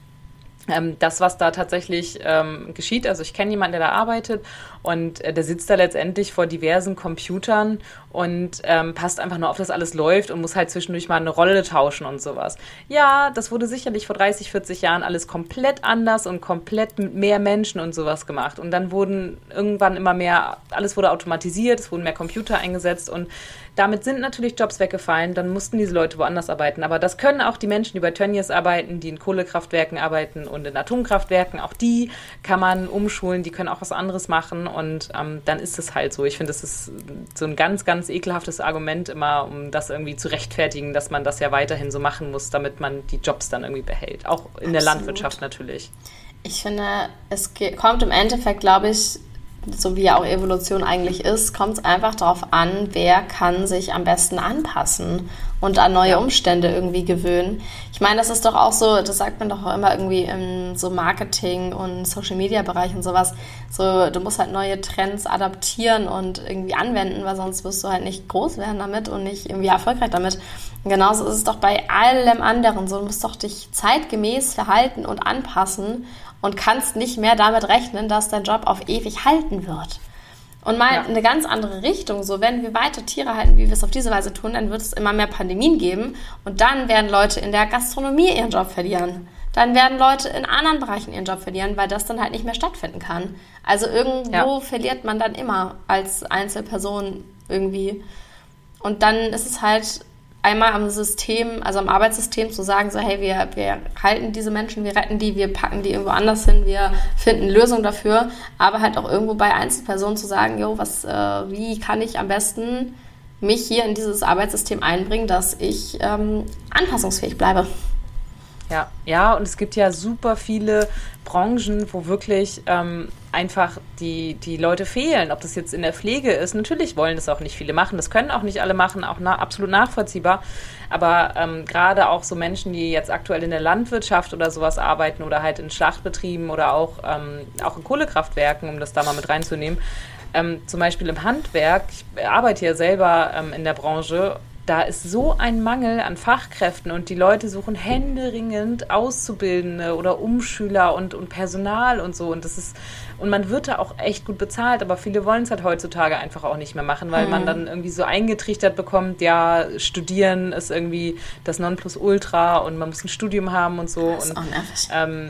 ähm, das, was da tatsächlich ähm, geschieht. Also ich kenne jemanden, der da arbeitet und äh, der sitzt da letztendlich vor diversen Computern und ähm, passt einfach nur auf, dass alles läuft und muss halt zwischendurch mal eine Rolle tauschen und sowas. Ja, das wurde sicherlich vor 30, 40 Jahren alles komplett anders und komplett mit mehr Menschen und sowas gemacht. Und dann wurden irgendwann immer mehr, alles wurde automatisiert, es wurden mehr Computer eingesetzt und damit sind natürlich Jobs weggefallen, dann mussten diese Leute woanders arbeiten. Aber das können auch die Menschen, die bei Tönnies arbeiten, die in Kohlekraftwerken arbeiten und in Atomkraftwerken, auch die kann man umschulen, die können auch was anderes machen und ähm, dann ist es halt so. Ich finde, das ist so ein ganz, ganz ekelhaftes Argument immer, um das irgendwie zu rechtfertigen, dass man das ja weiterhin so machen muss, damit man die Jobs dann irgendwie behält. Auch in Absolut. der Landwirtschaft natürlich. Ich finde, es kommt im Endeffekt, glaube ich, so wie ja auch Evolution eigentlich ist, kommt es einfach darauf an, wer kann sich am besten anpassen und an neue Umstände irgendwie gewöhnen. Ich meine, das ist doch auch so, das sagt man doch auch immer irgendwie im so Marketing und Social Media Bereich und sowas. So, du musst halt neue Trends adaptieren und irgendwie anwenden, weil sonst wirst du halt nicht groß werden damit und nicht irgendwie erfolgreich damit. Und genauso ist es doch bei allem anderen so. Du musst doch dich zeitgemäß verhalten und anpassen und kannst nicht mehr damit rechnen, dass dein Job auf ewig halten wird. Und mal ja. eine ganz andere Richtung. So, wenn wir weiter Tiere halten, wie wir es auf diese Weise tun, dann wird es immer mehr Pandemien geben. Und dann werden Leute in der Gastronomie ihren Job verlieren. Dann werden Leute in anderen Bereichen ihren Job verlieren, weil das dann halt nicht mehr stattfinden kann. Also irgendwo ja. verliert man dann immer als Einzelperson irgendwie. Und dann ist es halt einmal am System, also am Arbeitssystem zu sagen, so hey, wir, wir halten diese Menschen, wir retten die, wir packen die irgendwo anders hin, wir finden Lösungen dafür, aber halt auch irgendwo bei Einzelpersonen zu sagen, jo, was, äh, wie kann ich am besten mich hier in dieses Arbeitssystem einbringen, dass ich ähm, anpassungsfähig bleibe. Ja, ja, und es gibt ja super viele Branchen, wo wirklich ähm, einfach die, die Leute fehlen. Ob das jetzt in der Pflege ist, natürlich wollen das auch nicht viele machen. Das können auch nicht alle machen, auch na, absolut nachvollziehbar. Aber ähm, gerade auch so Menschen, die jetzt aktuell in der Landwirtschaft oder sowas arbeiten oder halt in Schlachtbetrieben oder auch, ähm, auch in Kohlekraftwerken, um das da mal mit reinzunehmen, ähm, zum Beispiel im Handwerk, ich arbeite ja selber ähm, in der Branche da ist so ein Mangel an Fachkräften und die Leute suchen händeringend Auszubildende oder Umschüler und, und Personal und so. Und das ist, und man wird da auch echt gut bezahlt, aber viele wollen es halt heutzutage einfach auch nicht mehr machen, weil mhm. man dann irgendwie so eingetrichtert bekommt, ja, studieren ist irgendwie das Nonplusultra und man muss ein Studium haben und so. Das ist und. Ähm,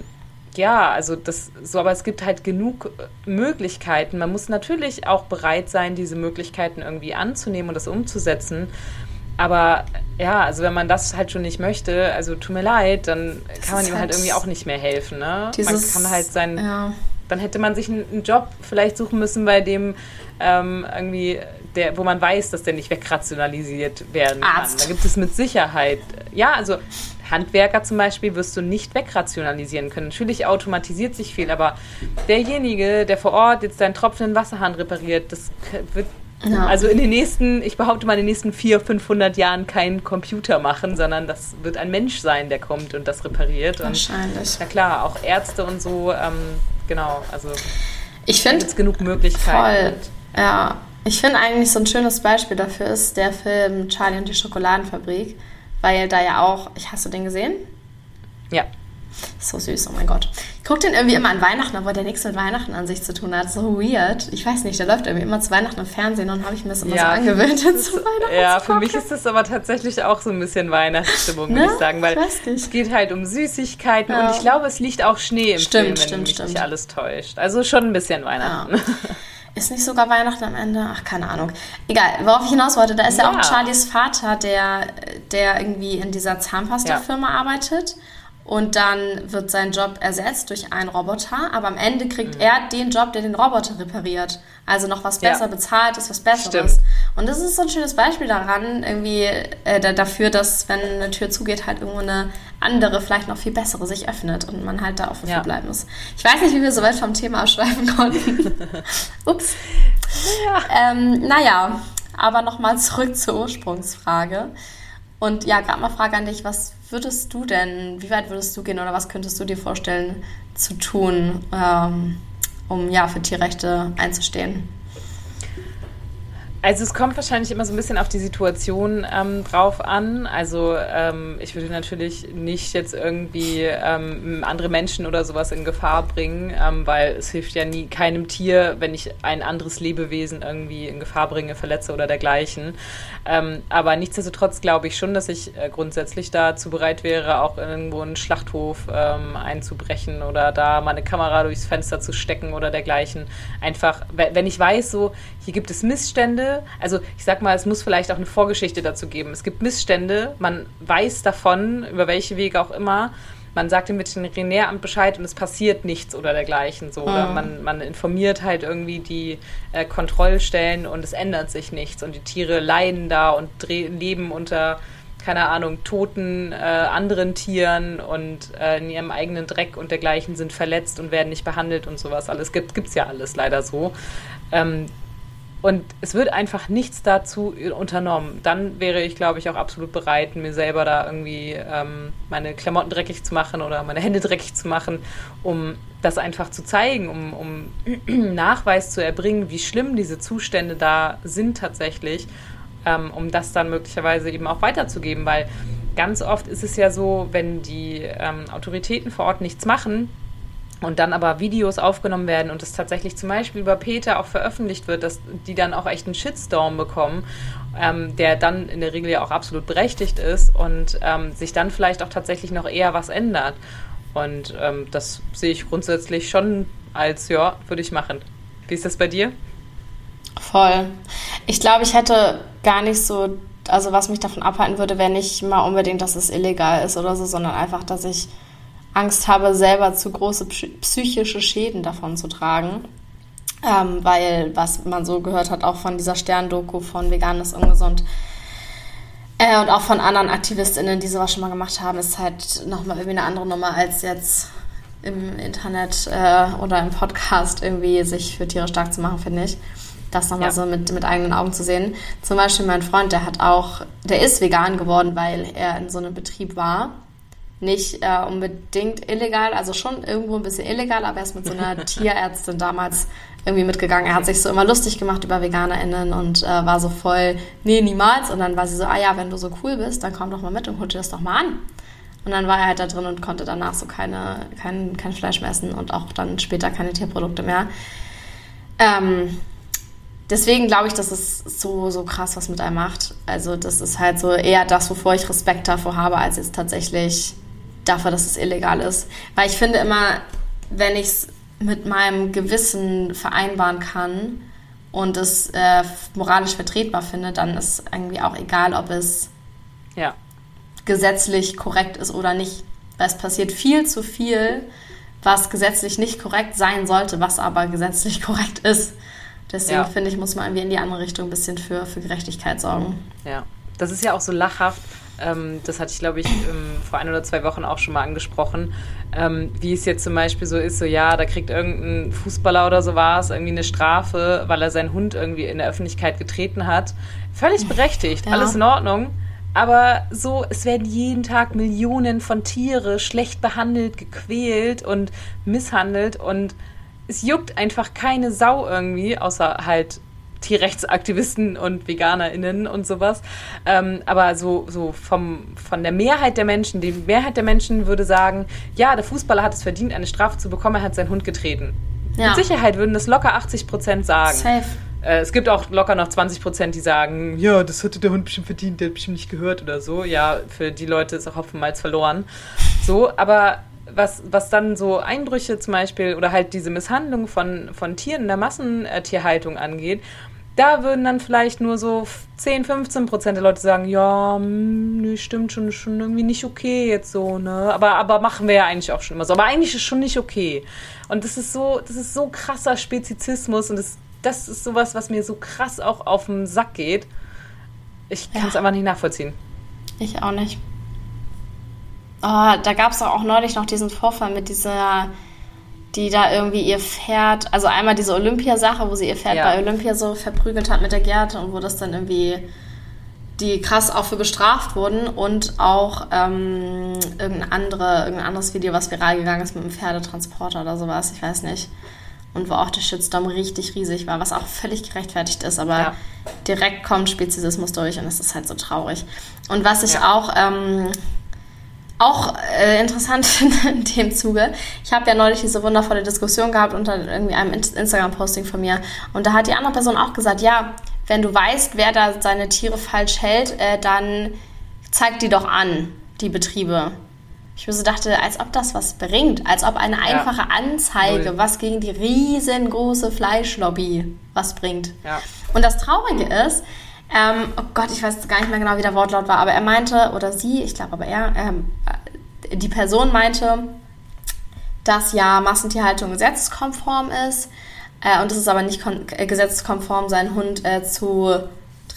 ja, also das so, aber es gibt halt genug Möglichkeiten. Man muss natürlich auch bereit sein, diese Möglichkeiten irgendwie anzunehmen und das umzusetzen. Aber ja, also wenn man das halt schon nicht möchte, also tut mir leid, dann das kann man ihm halt, halt, irgendwie auch nicht mehr helfen. Ne? Dieses, man kann halt sein, ja. dann hätte man sich einen, Job vielleicht suchen müssen, bei dem ähm, irgendwie der, wo man weiß, dass der nicht wegrationalisiert werden Arzt. kann. Da gibt es mit Sicherheit, ja, also Handwerker zum Beispiel wirst du nicht wegrationalisieren können. Natürlich automatisiert sich viel, aber derjenige, der vor Ort jetzt deinen tropfenden Wasserhahn repariert, das wird ja. Also in den nächsten, ich behaupte mal, in den nächsten 400, 500 Jahren kein Computer machen, sondern das wird ein Mensch sein, der kommt und das repariert. Wahrscheinlich. Und, na klar, auch Ärzte und so, ähm, genau, also ich finde es genug Möglichkeiten. Voll, ja. Ich finde eigentlich so ein schönes Beispiel dafür ist der Film Charlie und die Schokoladenfabrik, weil da ja auch, hast du den gesehen? Ja. So süß, oh mein Gott. Ich gucke den irgendwie immer an Weihnachten, obwohl der nichts mit Weihnachten an sich zu tun hat. So weird. Ich weiß nicht, der läuft irgendwie immer zu Weihnachten im Fernsehen und habe ich mir das immer ja, so angewöhnt, zu Weihnachten Ja, für mich ist das aber tatsächlich auch so ein bisschen Weihnachtsstimmung, ne? würde ich sagen, weil ich es geht halt um Süßigkeiten ja. und ich glaube, es liegt auch Schnee im stimmt, Film, wenn stimmt, mich stimmt. nicht alles täuscht. Also schon ein bisschen Weihnachten. Ja. Ist nicht sogar Weihnachten am Ende? Ach, keine Ahnung. Egal, worauf ich hinaus wollte, da ist ja, ja auch Charlies Vater, der, der irgendwie in dieser Zahnpasta-Firma arbeitet und dann wird sein Job ersetzt durch einen Roboter, aber am Ende kriegt mhm. er den Job, der den Roboter repariert. Also noch was besser ja. bezahlt ist, was Besseres. Stimmt. Und das ist so ein schönes Beispiel daran, irgendwie äh, dafür, dass wenn eine Tür zugeht, halt irgendwo eine andere, vielleicht noch viel bessere sich öffnet und man halt da offen ja. bleiben muss. Ich weiß nicht, wie wir so weit vom Thema abschweifen konnten. Ups. Ja. Ähm, naja, aber nochmal zurück zur Ursprungsfrage. Und ja, gerade mal Frage an dich, was würdest du denn, wie weit würdest du gehen oder was könntest du dir vorstellen zu tun, ähm, um ja für Tierrechte einzustehen? Also es kommt wahrscheinlich immer so ein bisschen auf die Situation ähm, drauf an. Also ähm, ich würde natürlich nicht jetzt irgendwie ähm, andere Menschen oder sowas in Gefahr bringen, ähm, weil es hilft ja nie keinem Tier, wenn ich ein anderes Lebewesen irgendwie in Gefahr bringe, verletze oder dergleichen. Ähm, aber nichtsdestotrotz glaube ich schon, dass ich äh, grundsätzlich dazu bereit wäre, auch irgendwo einen Schlachthof ähm, einzubrechen oder da mal eine Kamera durchs Fenster zu stecken oder dergleichen. Einfach, wenn ich weiß, so hier gibt es Missstände, also ich sag mal, es muss vielleicht auch eine Vorgeschichte dazu geben. Es gibt Missstände, man weiß davon, über welche Wege auch immer. Man sagt dem Veterinäramt Bescheid und es passiert nichts oder dergleichen. So. Oder mhm. man, man informiert halt irgendwie die äh, Kontrollstellen und es ändert sich nichts. Und die Tiere leiden da und leben unter, keine Ahnung, toten äh, anderen Tieren und äh, in ihrem eigenen Dreck und dergleichen sind verletzt und werden nicht behandelt und sowas. Alles gibt es ja alles leider so. Ähm, und es wird einfach nichts dazu unternommen. Dann wäre ich, glaube ich, auch absolut bereit, mir selber da irgendwie ähm, meine Klamotten dreckig zu machen oder meine Hände dreckig zu machen, um das einfach zu zeigen, um, um Nachweis zu erbringen, wie schlimm diese Zustände da sind tatsächlich, ähm, um das dann möglicherweise eben auch weiterzugeben. Weil ganz oft ist es ja so, wenn die ähm, Autoritäten vor Ort nichts machen, und dann aber Videos aufgenommen werden und es tatsächlich zum Beispiel über Peter auch veröffentlicht wird, dass die dann auch echt einen Shitstorm bekommen, ähm, der dann in der Regel ja auch absolut berechtigt ist und ähm, sich dann vielleicht auch tatsächlich noch eher was ändert. Und ähm, das sehe ich grundsätzlich schon als, ja, würde ich machen. Wie ist das bei dir? Voll. Ich glaube, ich hätte gar nicht so, also was mich davon abhalten würde, wäre nicht mal unbedingt, dass es illegal ist oder so, sondern einfach, dass ich Angst habe, selber zu große psychische Schäden davon zu tragen. Ähm, weil, was man so gehört hat, auch von dieser Sterndoku von Vegan ist ungesund äh, und auch von anderen AktivistInnen, die sowas schon mal gemacht haben, ist halt nochmal irgendwie eine andere Nummer als jetzt im Internet äh, oder im Podcast irgendwie sich für Tiere stark zu machen, finde ich. Das nochmal ja. so mit, mit eigenen Augen zu sehen. Zum Beispiel mein Freund, der hat auch, der ist vegan geworden, weil er in so einem Betrieb war nicht äh, unbedingt illegal, also schon irgendwo ein bisschen illegal, aber er ist mit so einer Tierärztin damals irgendwie mitgegangen. Er hat sich so immer lustig gemacht über VeganerInnen und äh, war so voll, nee, niemals. Und dann war sie so, ah ja, wenn du so cool bist, dann komm doch mal mit und hol dir das doch mal an. Und dann war er halt da drin und konnte danach so keine, kein, kein Fleisch mehr essen und auch dann später keine Tierprodukte mehr. Ähm, deswegen glaube ich, das ist so, so krass, was mit einem macht. Also das ist halt so eher das, wovor ich Respekt davor habe, als jetzt tatsächlich dafür, dass es illegal ist. Weil ich finde immer, wenn ich es mit meinem Gewissen vereinbaren kann und es äh, moralisch vertretbar finde, dann ist irgendwie auch egal, ob es ja. gesetzlich korrekt ist oder nicht. Weil es passiert viel zu viel, was gesetzlich nicht korrekt sein sollte, was aber gesetzlich korrekt ist. Deswegen ja. finde ich, muss man irgendwie in die andere Richtung ein bisschen für, für Gerechtigkeit sorgen. Ja, das ist ja auch so lachhaft. Ähm, das hatte ich, glaube ich, ähm, vor ein oder zwei Wochen auch schon mal angesprochen. Ähm, wie es jetzt zum Beispiel so ist, so ja, da kriegt irgendein Fußballer oder so war es irgendwie eine Strafe, weil er seinen Hund irgendwie in der Öffentlichkeit getreten hat. Völlig berechtigt, ja. alles in Ordnung. Aber so, es werden jeden Tag Millionen von Tiere schlecht behandelt, gequält und misshandelt und es juckt einfach keine Sau irgendwie, außer halt Tierrechtsaktivisten und VeganerInnen und sowas. Ähm, aber so, so vom, von der Mehrheit der Menschen, die Mehrheit der Menschen würde sagen, ja, der Fußballer hat es verdient, eine Strafe zu bekommen, er hat seinen Hund getreten. Ja. Mit Sicherheit würden das locker 80 Prozent sagen. Safe. Äh, es gibt auch locker noch 20 Prozent, die sagen, ja, das hätte der Hund bestimmt verdient, der hat bestimmt nicht gehört oder so. Ja, für die Leute ist auch Hopfenmalz verloren. So, aber was, was dann so Einbrüche zum Beispiel oder halt diese Misshandlung von, von Tieren in der Massentierhaltung angeht, da würden dann vielleicht nur so 10, 15 Prozent der Leute sagen, ja, hm, nee, stimmt schon, schon irgendwie nicht okay jetzt so, ne? Aber, aber machen wir ja eigentlich auch schon immer so. Aber eigentlich ist schon nicht okay. Und das ist so, das ist so krasser Spezizismus und das, das ist sowas, was mir so krass auch auf den Sack geht. Ich kann es ja. einfach nicht nachvollziehen. Ich auch nicht. Oh, da gab es auch neulich noch diesen Vorfall mit dieser, die da irgendwie ihr Pferd, also einmal diese Olympia-Sache, wo sie ihr Pferd ja. bei Olympia so verprügelt hat mit der Gerte und wo das dann irgendwie die krass auch für bestraft wurden und auch ähm, irgendein, andere, irgendein anderes Video, was viral gegangen ist mit einem Pferdetransporter oder sowas, ich weiß nicht. Und wo auch der Shitstorm richtig riesig war, was auch völlig gerechtfertigt ist, aber ja. direkt kommt Speziesismus durch und es ist halt so traurig. Und was ich ja. auch ähm, auch äh, interessant in dem Zuge. Ich habe ja neulich diese wundervolle Diskussion gehabt unter irgendwie einem Instagram-Posting von mir. Und da hat die andere Person auch gesagt, ja, wenn du weißt, wer da seine Tiere falsch hält, äh, dann zeig die doch an, die Betriebe. Ich mir so dachte, als ob das was bringt, als ob eine einfache ja. Anzeige Null. was gegen die riesengroße Fleischlobby was bringt. Ja. Und das Traurige ist, ähm, oh Gott, ich weiß gar nicht mehr genau, wie der Wortlaut war, aber er meinte, oder sie, ich glaube aber er, ähm, die Person meinte, dass ja Massentierhaltung gesetzeskonform ist äh, und es ist aber nicht äh, gesetzeskonform, seinen Hund äh, zu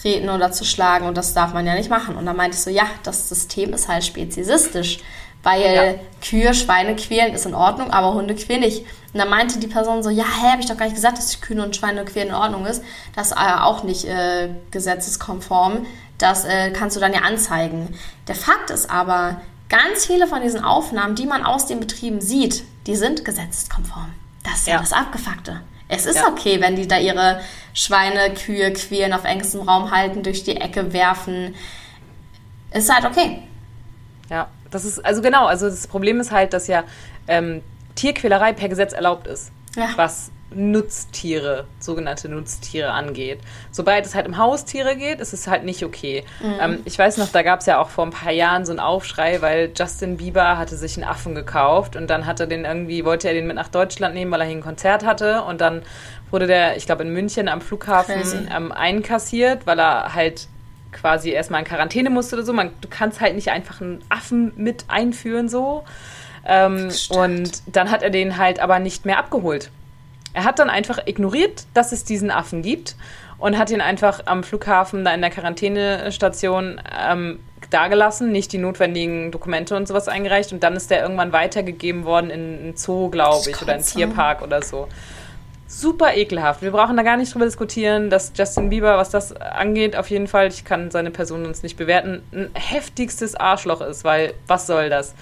treten oder zu schlagen und das darf man ja nicht machen. Und dann meinte ich so, ja, das System ist halt speziesistisch. Weil ja. Kühe, Schweine quälen ist in Ordnung, aber Hunde quälen nicht. Und dann meinte die Person so, ja, hä, habe ich doch gar nicht gesagt, dass Kühe und Schweine quälen in Ordnung ist. Das ist äh, auch nicht äh, gesetzeskonform. Das äh, kannst du dann ja anzeigen. Der Fakt ist aber, ganz viele von diesen Aufnahmen, die man aus den Betrieben sieht, die sind gesetzeskonform. Das ist ja, ja das Abgefuckte. Es ist ja. okay, wenn die da ihre Schweine, Kühe quälen, auf engstem Raum halten, durch die Ecke werfen. Ist halt okay. Ja, das ist, also genau, also das Problem ist halt, dass ja ähm, Tierquälerei per Gesetz erlaubt ist. Ja. Was Nutztiere, sogenannte Nutztiere angeht. Sobald es halt um Haustiere geht, ist es halt nicht okay. Mhm. Ähm, ich weiß noch, da gab es ja auch vor ein paar Jahren so einen Aufschrei, weil Justin Bieber hatte sich einen Affen gekauft und dann hat er den irgendwie, wollte er den mit nach Deutschland nehmen, weil er hier ein Konzert hatte und dann wurde der, ich glaube in München am Flughafen ähm, einkassiert, weil er halt quasi erstmal in Quarantäne musste oder so. Man, du kannst halt nicht einfach einen Affen mit einführen so. Ähm, und dann hat er den halt aber nicht mehr abgeholt. Er hat dann einfach ignoriert, dass es diesen Affen gibt und hat ihn einfach am Flughafen da in der Quarantänestation ähm, dagelassen, nicht die notwendigen Dokumente und sowas eingereicht und dann ist der irgendwann weitergegeben worden in einen Zoo, glaube ich, oder einen Tierpark oder so super ekelhaft. Wir brauchen da gar nicht drüber diskutieren, dass Justin Bieber, was das angeht, auf jeden Fall, ich kann seine Person uns nicht bewerten, ein heftigstes Arschloch ist, weil was soll das?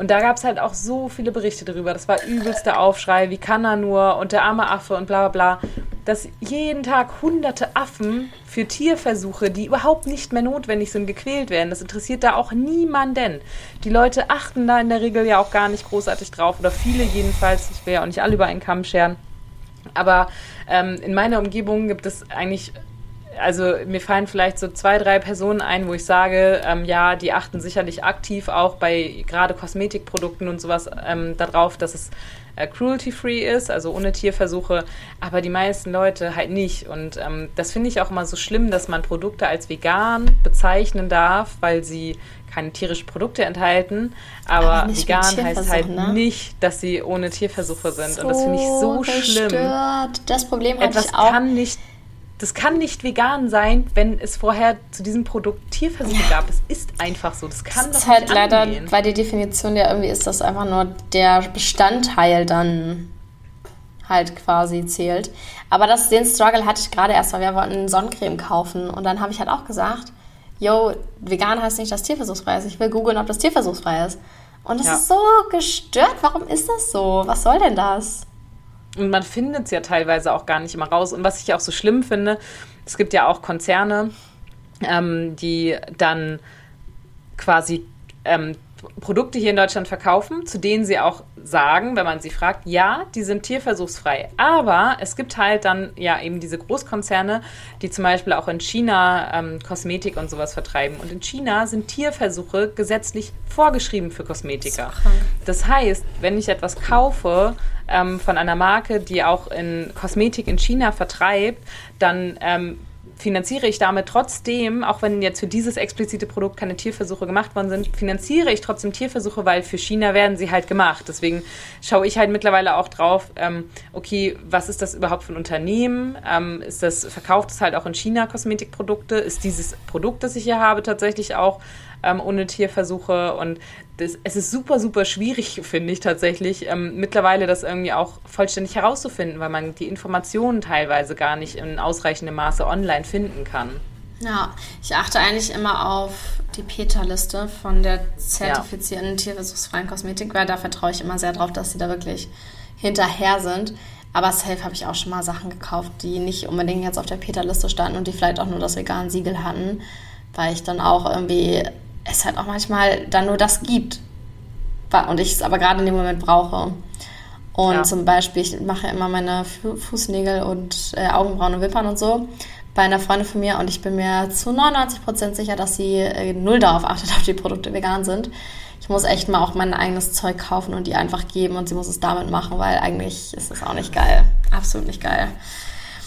Und da gab es halt auch so viele Berichte darüber. Das war übelster Aufschrei, wie kann er nur und der arme Affe und bla bla bla. Dass jeden Tag hunderte Affen für Tierversuche, die überhaupt nicht mehr notwendig sind, gequält werden. Das interessiert da auch niemanden. Die Leute achten da in der Regel ja auch gar nicht großartig drauf. Oder viele jedenfalls. Ich will ja auch nicht alle über einen Kamm scheren. Aber ähm, in meiner Umgebung gibt es eigentlich also mir fallen vielleicht so zwei, drei Personen ein, wo ich sage, ähm, ja, die achten sicherlich aktiv auch bei gerade Kosmetikprodukten und sowas ähm, darauf, dass es äh, cruelty-free ist, also ohne Tierversuche, aber die meisten Leute halt nicht. Und ähm, das finde ich auch immer so schlimm, dass man Produkte als vegan bezeichnen darf, weil sie keine tierischen Produkte enthalten, aber, aber vegan heißt halt ne? nicht, dass sie ohne Tierversuche sind. So und das finde ich so gestört. schlimm. Das Problem Etwas ich auch. kann nicht das kann nicht vegan sein, wenn es vorher zu diesem Produkt Tierversuche ja. gab. Es ist einfach so. Das kann das ist halt leider, weil die Definition ja irgendwie ist, dass einfach nur der Bestandteil dann halt quasi zählt. Aber das, den Struggle hatte ich gerade erst, weil wir wollten Sonnencreme kaufen. Und dann habe ich halt auch gesagt, yo, vegan heißt nicht, dass tierversuchsfrei ist. Ich will googeln, ob das tierversuchsfrei ist. Und das ja. ist so gestört. Warum ist das so? Was soll denn das? Und man findet es ja teilweise auch gar nicht immer raus. Und was ich auch so schlimm finde, es gibt ja auch Konzerne, ähm, die dann quasi ähm, Produkte hier in Deutschland verkaufen, zu denen sie auch sagen, wenn man sie fragt, ja, die sind tierversuchsfrei. Aber es gibt halt dann ja eben diese Großkonzerne, die zum Beispiel auch in China ähm, Kosmetik und sowas vertreiben. Und in China sind Tierversuche gesetzlich vorgeschrieben für Kosmetiker. Das heißt, wenn ich etwas kaufe ähm, von einer Marke, die auch in Kosmetik in China vertreibt, dann ähm, finanziere ich damit trotzdem, auch wenn jetzt für dieses explizite Produkt keine Tierversuche gemacht worden sind, finanziere ich trotzdem Tierversuche, weil für China werden sie halt gemacht. Deswegen schaue ich halt mittlerweile auch drauf, ähm, okay, was ist das überhaupt für ein Unternehmen? Ähm, ist das, verkauft es halt auch in China Kosmetikprodukte? Ist dieses Produkt, das ich hier habe, tatsächlich auch ähm, ohne Tierversuche. Und das, es ist super, super schwierig, finde ich tatsächlich, ähm, mittlerweile das irgendwie auch vollständig herauszufinden, weil man die Informationen teilweise gar nicht in ausreichendem Maße online finden kann. Ja, ich achte eigentlich immer auf die PETA-Liste von der zertifizierten ja. tierversuchsfreien Kosmetik, weil da vertraue ich immer sehr drauf, dass sie da wirklich hinterher sind. Aber safe habe ich auch schon mal Sachen gekauft, die nicht unbedingt jetzt auf der PETA-Liste standen und die vielleicht auch nur das vegan Siegel hatten, weil ich dann auch irgendwie es halt auch manchmal dann nur das gibt. Und ich es aber gerade in dem Moment brauche. Und ja. zum Beispiel, ich mache immer meine Fußnägel und äh, Augenbrauen und Wimpern und so bei einer Freundin von mir und ich bin mir zu 99% sicher, dass sie äh, null darauf achtet, ob die Produkte vegan sind. Ich muss echt mal auch mein eigenes Zeug kaufen und die einfach geben und sie muss es damit machen, weil eigentlich ist es auch nicht geil. Absolut nicht geil.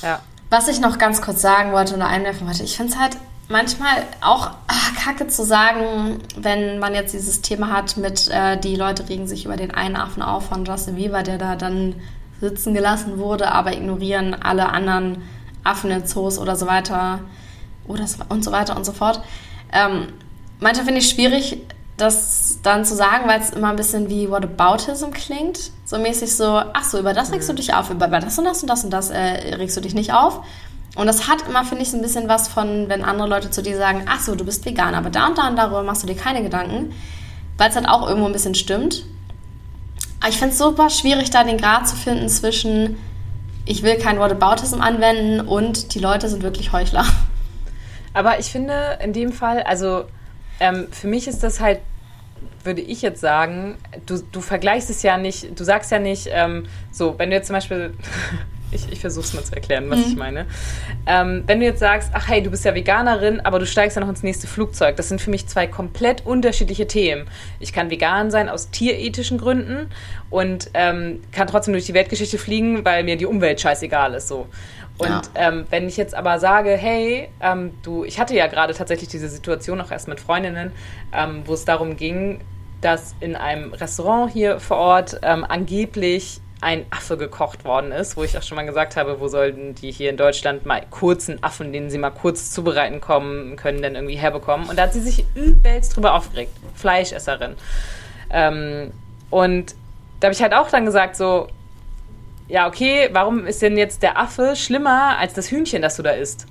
Ja. Was ich noch ganz kurz sagen wollte oder einwerfen wollte, ich finde es halt manchmal auch ach, kacke zu sagen, wenn man jetzt dieses Thema hat mit, äh, die Leute regen sich über den einen Affen auf von Justin Bieber, der da dann sitzen gelassen wurde, aber ignorieren alle anderen Affen in Zoos oder so weiter oder so, und so weiter und so fort. Ähm, manchmal finde ich schwierig, das dann zu sagen, weil es immer ein bisschen wie Whataboutism klingt. So mäßig so, ach so, über das regst du mhm. dich auf, über das und das und das und das äh, regst du dich nicht auf. Und das hat immer, finde ich, so ein bisschen was von, wenn andere Leute zu dir sagen, ach so, du bist vegan, aber da und da und darüber machst du dir keine Gedanken, weil es halt auch irgendwo ein bisschen stimmt. Aber ich finde es super schwierig, da den Grad zu finden zwischen, ich will kein Whataboutism anwenden und die Leute sind wirklich Heuchler. Aber ich finde in dem Fall, also ähm, für mich ist das halt würde ich jetzt sagen, du, du vergleichst es ja nicht, du sagst ja nicht, ähm, so, wenn du jetzt zum Beispiel, ich, ich versuche es mal zu erklären, was mhm. ich meine. Ähm, wenn du jetzt sagst, ach hey, du bist ja Veganerin, aber du steigst ja noch ins nächste Flugzeug, das sind für mich zwei komplett unterschiedliche Themen. Ich kann vegan sein aus tierethischen Gründen und ähm, kann trotzdem durch die Weltgeschichte fliegen, weil mir die Umwelt scheißegal ist so. Und ja. ähm, wenn ich jetzt aber sage, hey, ähm, du, ich hatte ja gerade tatsächlich diese Situation auch erst mit Freundinnen, ähm, wo es darum ging, dass in einem Restaurant hier vor Ort ähm, angeblich ein Affe gekocht worden ist, wo ich auch schon mal gesagt habe, wo sollten die hier in Deutschland mal kurzen Affen, den sie mal kurz zubereiten kommen können, denn irgendwie herbekommen. Und da hat sie sich übelst drüber aufgeregt. Fleischesserin. Ähm, und da habe ich halt auch dann gesagt, so, ja, okay, warum ist denn jetzt der Affe schlimmer als das Hühnchen, das du da isst?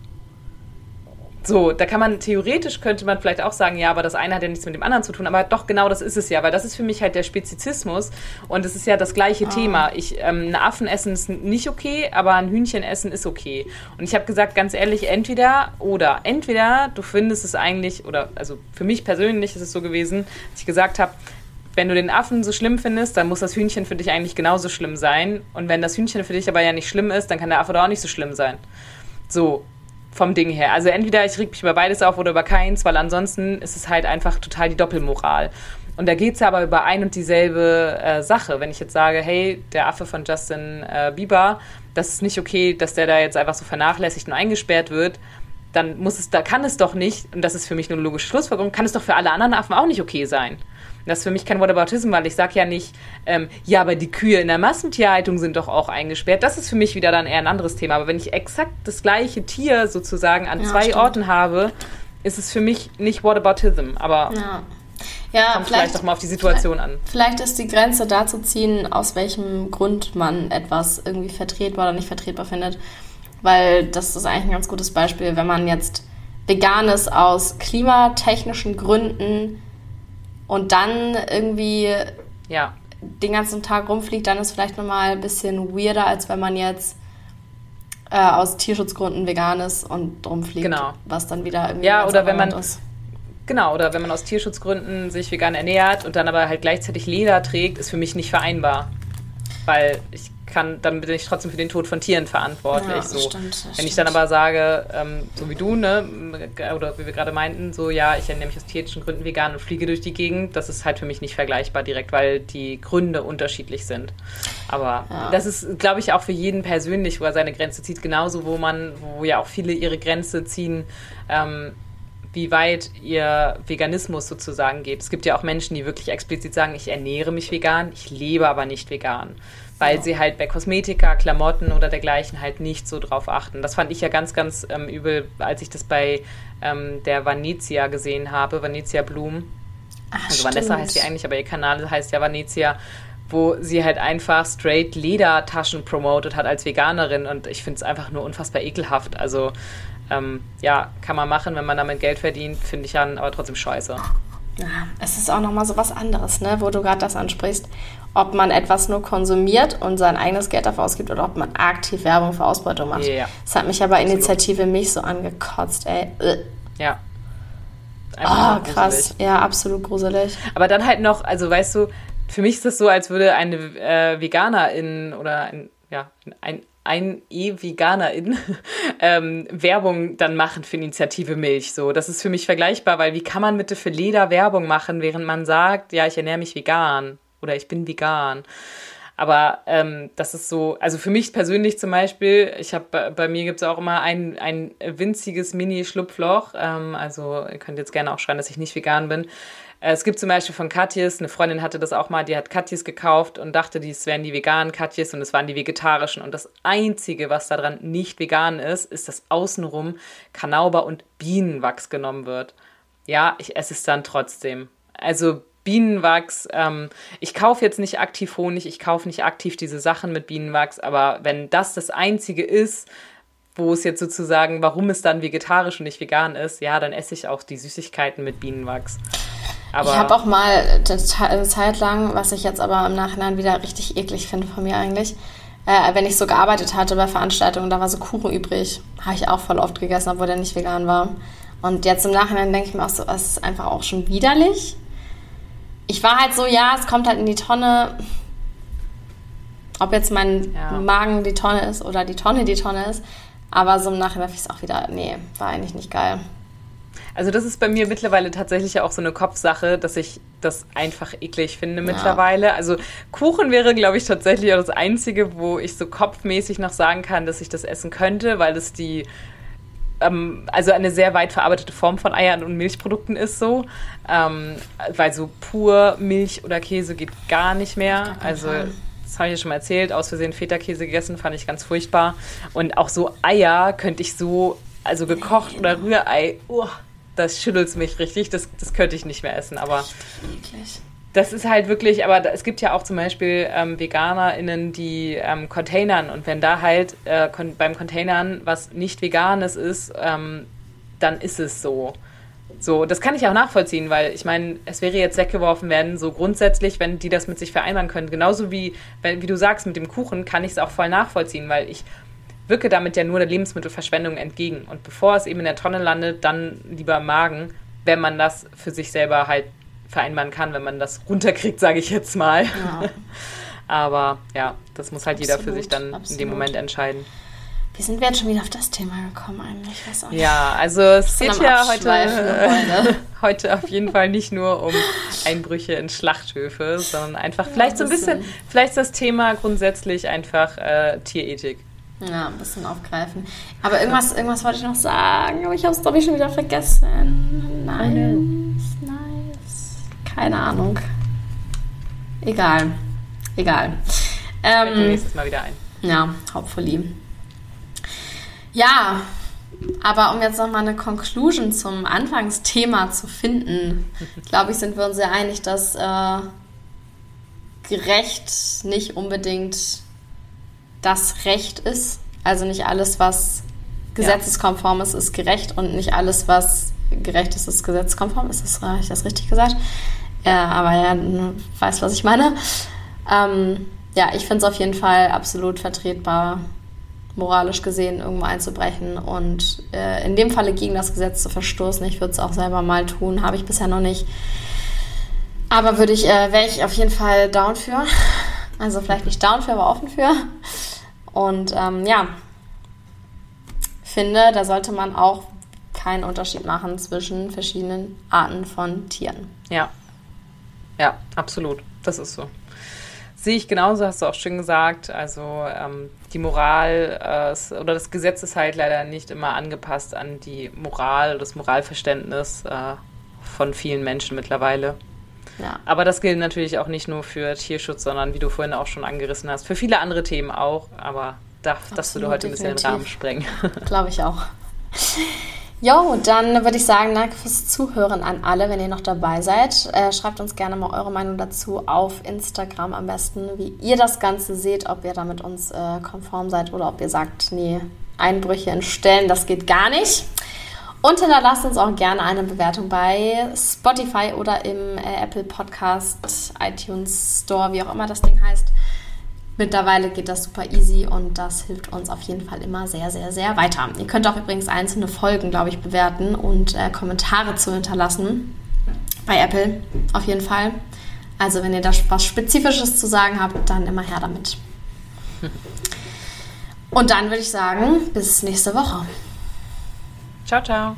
So, da kann man theoretisch könnte man vielleicht auch sagen, ja, aber das eine hat ja nichts mit dem anderen zu tun, aber doch genau das ist es ja, weil das ist für mich halt der Spezizismus und es ist ja das gleiche oh. Thema. Ich, ähm, ein Affen essen ist nicht okay, aber ein Hühnchen essen ist okay. Und ich habe gesagt, ganz ehrlich, entweder oder. Entweder du findest es eigentlich, oder also für mich persönlich ist es so gewesen, dass ich gesagt habe, wenn du den Affen so schlimm findest, dann muss das Hühnchen für dich eigentlich genauso schlimm sein. Und wenn das Hühnchen für dich aber ja nicht schlimm ist, dann kann der Affe doch auch nicht so schlimm sein. So, vom Ding her. Also entweder ich reg mich über beides auf oder über keins, weil ansonsten ist es halt einfach total die Doppelmoral. Und da geht es ja aber über ein und dieselbe äh, Sache. Wenn ich jetzt sage, hey, der Affe von Justin äh, Bieber, das ist nicht okay, dass der da jetzt einfach so vernachlässigt und eingesperrt wird, dann muss es, da kann es doch nicht, und das ist für mich nur eine logische Schlussfolgerung, kann es doch für alle anderen Affen auch nicht okay sein. Das ist für mich kein Whataboutism, weil ich sage ja nicht, ähm, ja, aber die Kühe in der Massentierhaltung sind doch auch eingesperrt. Das ist für mich wieder dann eher ein anderes Thema. Aber wenn ich exakt das gleiche Tier sozusagen an ja, zwei stimmt. Orten habe, ist es für mich nicht Whataboutism. Aber ja. Ja, kommt vielleicht, vielleicht doch mal auf die Situation an. Vielleicht ist die Grenze da zu ziehen, aus welchem Grund man etwas irgendwie vertretbar oder nicht vertretbar findet. Weil das ist eigentlich ein ganz gutes Beispiel, wenn man jetzt Veganes aus klimatechnischen Gründen und dann irgendwie ja. den ganzen Tag rumfliegt, dann ist vielleicht nochmal ein bisschen weirder, als wenn man jetzt äh, aus Tierschutzgründen vegan ist und rumfliegt. Genau. Was dann wieder irgendwie ja, oder wenn man ist. Genau, oder wenn man aus Tierschutzgründen sich vegan ernährt und dann aber halt gleichzeitig Leder trägt, ist für mich nicht vereinbar. Weil ich kann, dann bin ich trotzdem für den Tod von Tieren verantwortlich. Ja, so. Stimmt, Wenn stimmt. ich dann aber sage, ähm, so wie du, ne, oder wie wir gerade meinten, so ja, ich ernähre mich aus tierischen Gründen vegan und fliege durch die Gegend, das ist halt für mich nicht vergleichbar direkt, weil die Gründe unterschiedlich sind. Aber ja. das ist, glaube ich, auch für jeden persönlich, wo er seine Grenze zieht, genauso, wo man, wo ja auch viele ihre Grenze ziehen. Ähm, wie weit ihr Veganismus sozusagen geht. Es gibt ja auch Menschen, die wirklich explizit sagen, ich ernähre mich vegan, ich lebe aber nicht vegan weil ja. sie halt bei Kosmetika, Klamotten oder dergleichen halt nicht so drauf achten. Das fand ich ja ganz, ganz ähm, übel, als ich das bei ähm, der Vanezia gesehen habe, Vanezia Bloom. Ach, also stimmt. Vanessa heißt sie eigentlich, aber ihr Kanal heißt ja Vanezia wo sie halt einfach straight Ledertaschen promotet hat als Veganerin und ich finde es einfach nur unfassbar ekelhaft. Also ähm, ja, kann man machen, wenn man damit Geld verdient, finde ich dann aber trotzdem scheiße. Ja, es ist auch nochmal so was anderes, ne, wo du gerade das ansprichst, ob man etwas nur konsumiert und sein eigenes Geld dafür ausgibt oder ob man aktiv Werbung für Ausbeutung macht. Ja, das hat mich aber Absolut. Initiative Milch so angekotzt, ey. Ja. Einfach oh, krass. Ja, absolut gruselig. Aber dann halt noch, also weißt du, für mich ist das so, als würde eine äh, Veganerin oder ein, ja, ein, ein E-Veganerin ähm, Werbung dann machen für Initiative Milch. So, das ist für mich vergleichbar, weil wie kann man bitte für Leder Werbung machen, während man sagt, ja, ich ernähre mich vegan oder ich bin vegan. Aber ähm, das ist so, also für mich persönlich zum Beispiel, ich habe bei mir gibt es auch immer ein, ein winziges Mini-Schlupfloch. Ähm, also ihr könnt jetzt gerne auch schreien, dass ich nicht vegan bin. Äh, es gibt zum Beispiel von Katjes, eine Freundin hatte das auch mal, die hat Katjes gekauft und dachte, dies wären die veganen Katjes und es waren die vegetarischen. Und das Einzige, was daran nicht vegan ist, ist, dass außenrum Kanauber und Bienenwachs genommen wird. Ja, ich esse es dann trotzdem. Also Bienenwachs, ähm, ich kaufe jetzt nicht aktiv Honig, ich kaufe nicht aktiv diese Sachen mit Bienenwachs, aber wenn das das Einzige ist, wo es jetzt sozusagen, warum es dann vegetarisch und nicht vegan ist, ja, dann esse ich auch die Süßigkeiten mit Bienenwachs. Aber ich habe auch mal eine Zeit lang, was ich jetzt aber im Nachhinein wieder richtig eklig finde von mir eigentlich, äh, wenn ich so gearbeitet hatte bei Veranstaltungen, da war so Kuchen übrig. Habe ich auch voll oft gegessen, obwohl der nicht vegan war. Und jetzt im Nachhinein denke ich mir auch so, es ist einfach auch schon widerlich. Ich war halt so, ja, es kommt halt in die Tonne. Ob jetzt mein ja. Magen die Tonne ist oder die Tonne die Tonne ist. Aber so im Nachhinein ich es auch wieder, nee, war eigentlich nicht geil. Also das ist bei mir mittlerweile tatsächlich auch so eine Kopfsache, dass ich das einfach eklig finde mittlerweile. Ja. Also Kuchen wäre, glaube ich, tatsächlich auch das Einzige, wo ich so kopfmäßig noch sagen kann, dass ich das essen könnte, weil es die ähm, also eine sehr weit verarbeitete Form von Eiern und Milchprodukten ist so. Ähm, weil so pur Milch oder Käse geht gar nicht mehr. Also das habe ich ja schon mal erzählt, aus Versehen Feta-Käse gegessen, fand ich ganz furchtbar. Und auch so Eier könnte ich so, also gekocht oder Rührei, uh, das schüttelt mich richtig, das, das könnte ich nicht mehr essen, aber das ist halt wirklich, aber es gibt ja auch zum Beispiel ähm, VeganerInnen, die ähm, Containern und wenn da halt äh, kon beim Containern was nicht Veganes ist, ähm, dann ist es so. So, das kann ich auch nachvollziehen, weil ich meine, es wäre jetzt weggeworfen werden, so grundsätzlich, wenn die das mit sich vereinbaren können. Genauso wie, wenn, wie du sagst, mit dem Kuchen kann ich es auch voll nachvollziehen, weil ich wirke damit ja nur der Lebensmittelverschwendung entgegen. Und bevor es eben in der Tonne landet, dann lieber Magen, wenn man das für sich selber halt vereinbaren kann, wenn man das runterkriegt, sage ich jetzt mal. Ja. Aber ja, das muss halt absolut, jeder für sich dann absolut. in dem Moment entscheiden. Wie sind wir jetzt schon wieder auf das Thema gekommen eigentlich? Ich weiß auch nicht. Ja, also es geht ja heute, äh, heute auf jeden Fall nicht nur um Einbrüche in Schlachthöfe, sondern einfach ja, vielleicht so ein bisschen, vielleicht ist das Thema grundsätzlich einfach äh, Tierethik. Ja, ein bisschen aufgreifen. Aber irgendwas, irgendwas wollte ich noch sagen, aber ich habe es, glaube ich, schon wieder vergessen. Nein, nice. Keine Ahnung. Egal. Egal. Ähm, nächstes Mal wieder ein. Ja, hopefully. Ja, aber um jetzt nochmal eine Conclusion zum Anfangsthema zu finden, glaube ich, sind wir uns sehr einig, dass äh, gerecht nicht unbedingt das Recht ist. Also nicht alles, was gesetzeskonform ist, ist gerecht und nicht alles, was gerecht ist, ist gesetzeskonform. Ist das, habe ich das richtig gesagt? Ja, aber ja, weißt, was ich meine. Ähm, ja, ich finde es auf jeden Fall absolut vertretbar, moralisch gesehen irgendwo einzubrechen und äh, in dem Falle gegen das Gesetz zu verstoßen. Ich würde es auch selber mal tun, habe ich bisher noch nicht. Aber würde ich, äh, wäre ich auf jeden Fall down für. Also vielleicht nicht down für, aber offen für. Und ähm, ja, finde, da sollte man auch keinen Unterschied machen zwischen verschiedenen Arten von Tieren. Ja. Ja, absolut. Das ist so. Sehe ich genauso, hast du auch schön gesagt. Also ähm, die Moral äh, oder das Gesetz ist halt leider nicht immer angepasst an die Moral, das Moralverständnis äh, von vielen Menschen mittlerweile. Ja. Aber das gilt natürlich auch nicht nur für Tierschutz, sondern wie du vorhin auch schon angerissen hast, für viele andere Themen auch. Aber da, das würde heute ein bisschen den Rahmen sprengen. Glaube ich auch. Jo, dann würde ich sagen, danke fürs Zuhören an alle, wenn ihr noch dabei seid. Äh, schreibt uns gerne mal eure Meinung dazu auf Instagram am besten, wie ihr das Ganze seht, ob ihr da mit uns äh, konform seid oder ob ihr sagt, nee, Einbrüche in Stellen, das geht gar nicht. Und hinterlasst uns auch gerne eine Bewertung bei Spotify oder im äh, Apple Podcast, iTunes Store, wie auch immer das Ding heißt. Mittlerweile geht das super easy und das hilft uns auf jeden Fall immer sehr, sehr, sehr weiter. Ihr könnt auch übrigens einzelne Folgen, glaube ich, bewerten und äh, Kommentare zu hinterlassen. Bei Apple auf jeden Fall. Also wenn ihr da was Spezifisches zu sagen habt, dann immer her damit. Und dann würde ich sagen, bis nächste Woche. Ciao, ciao.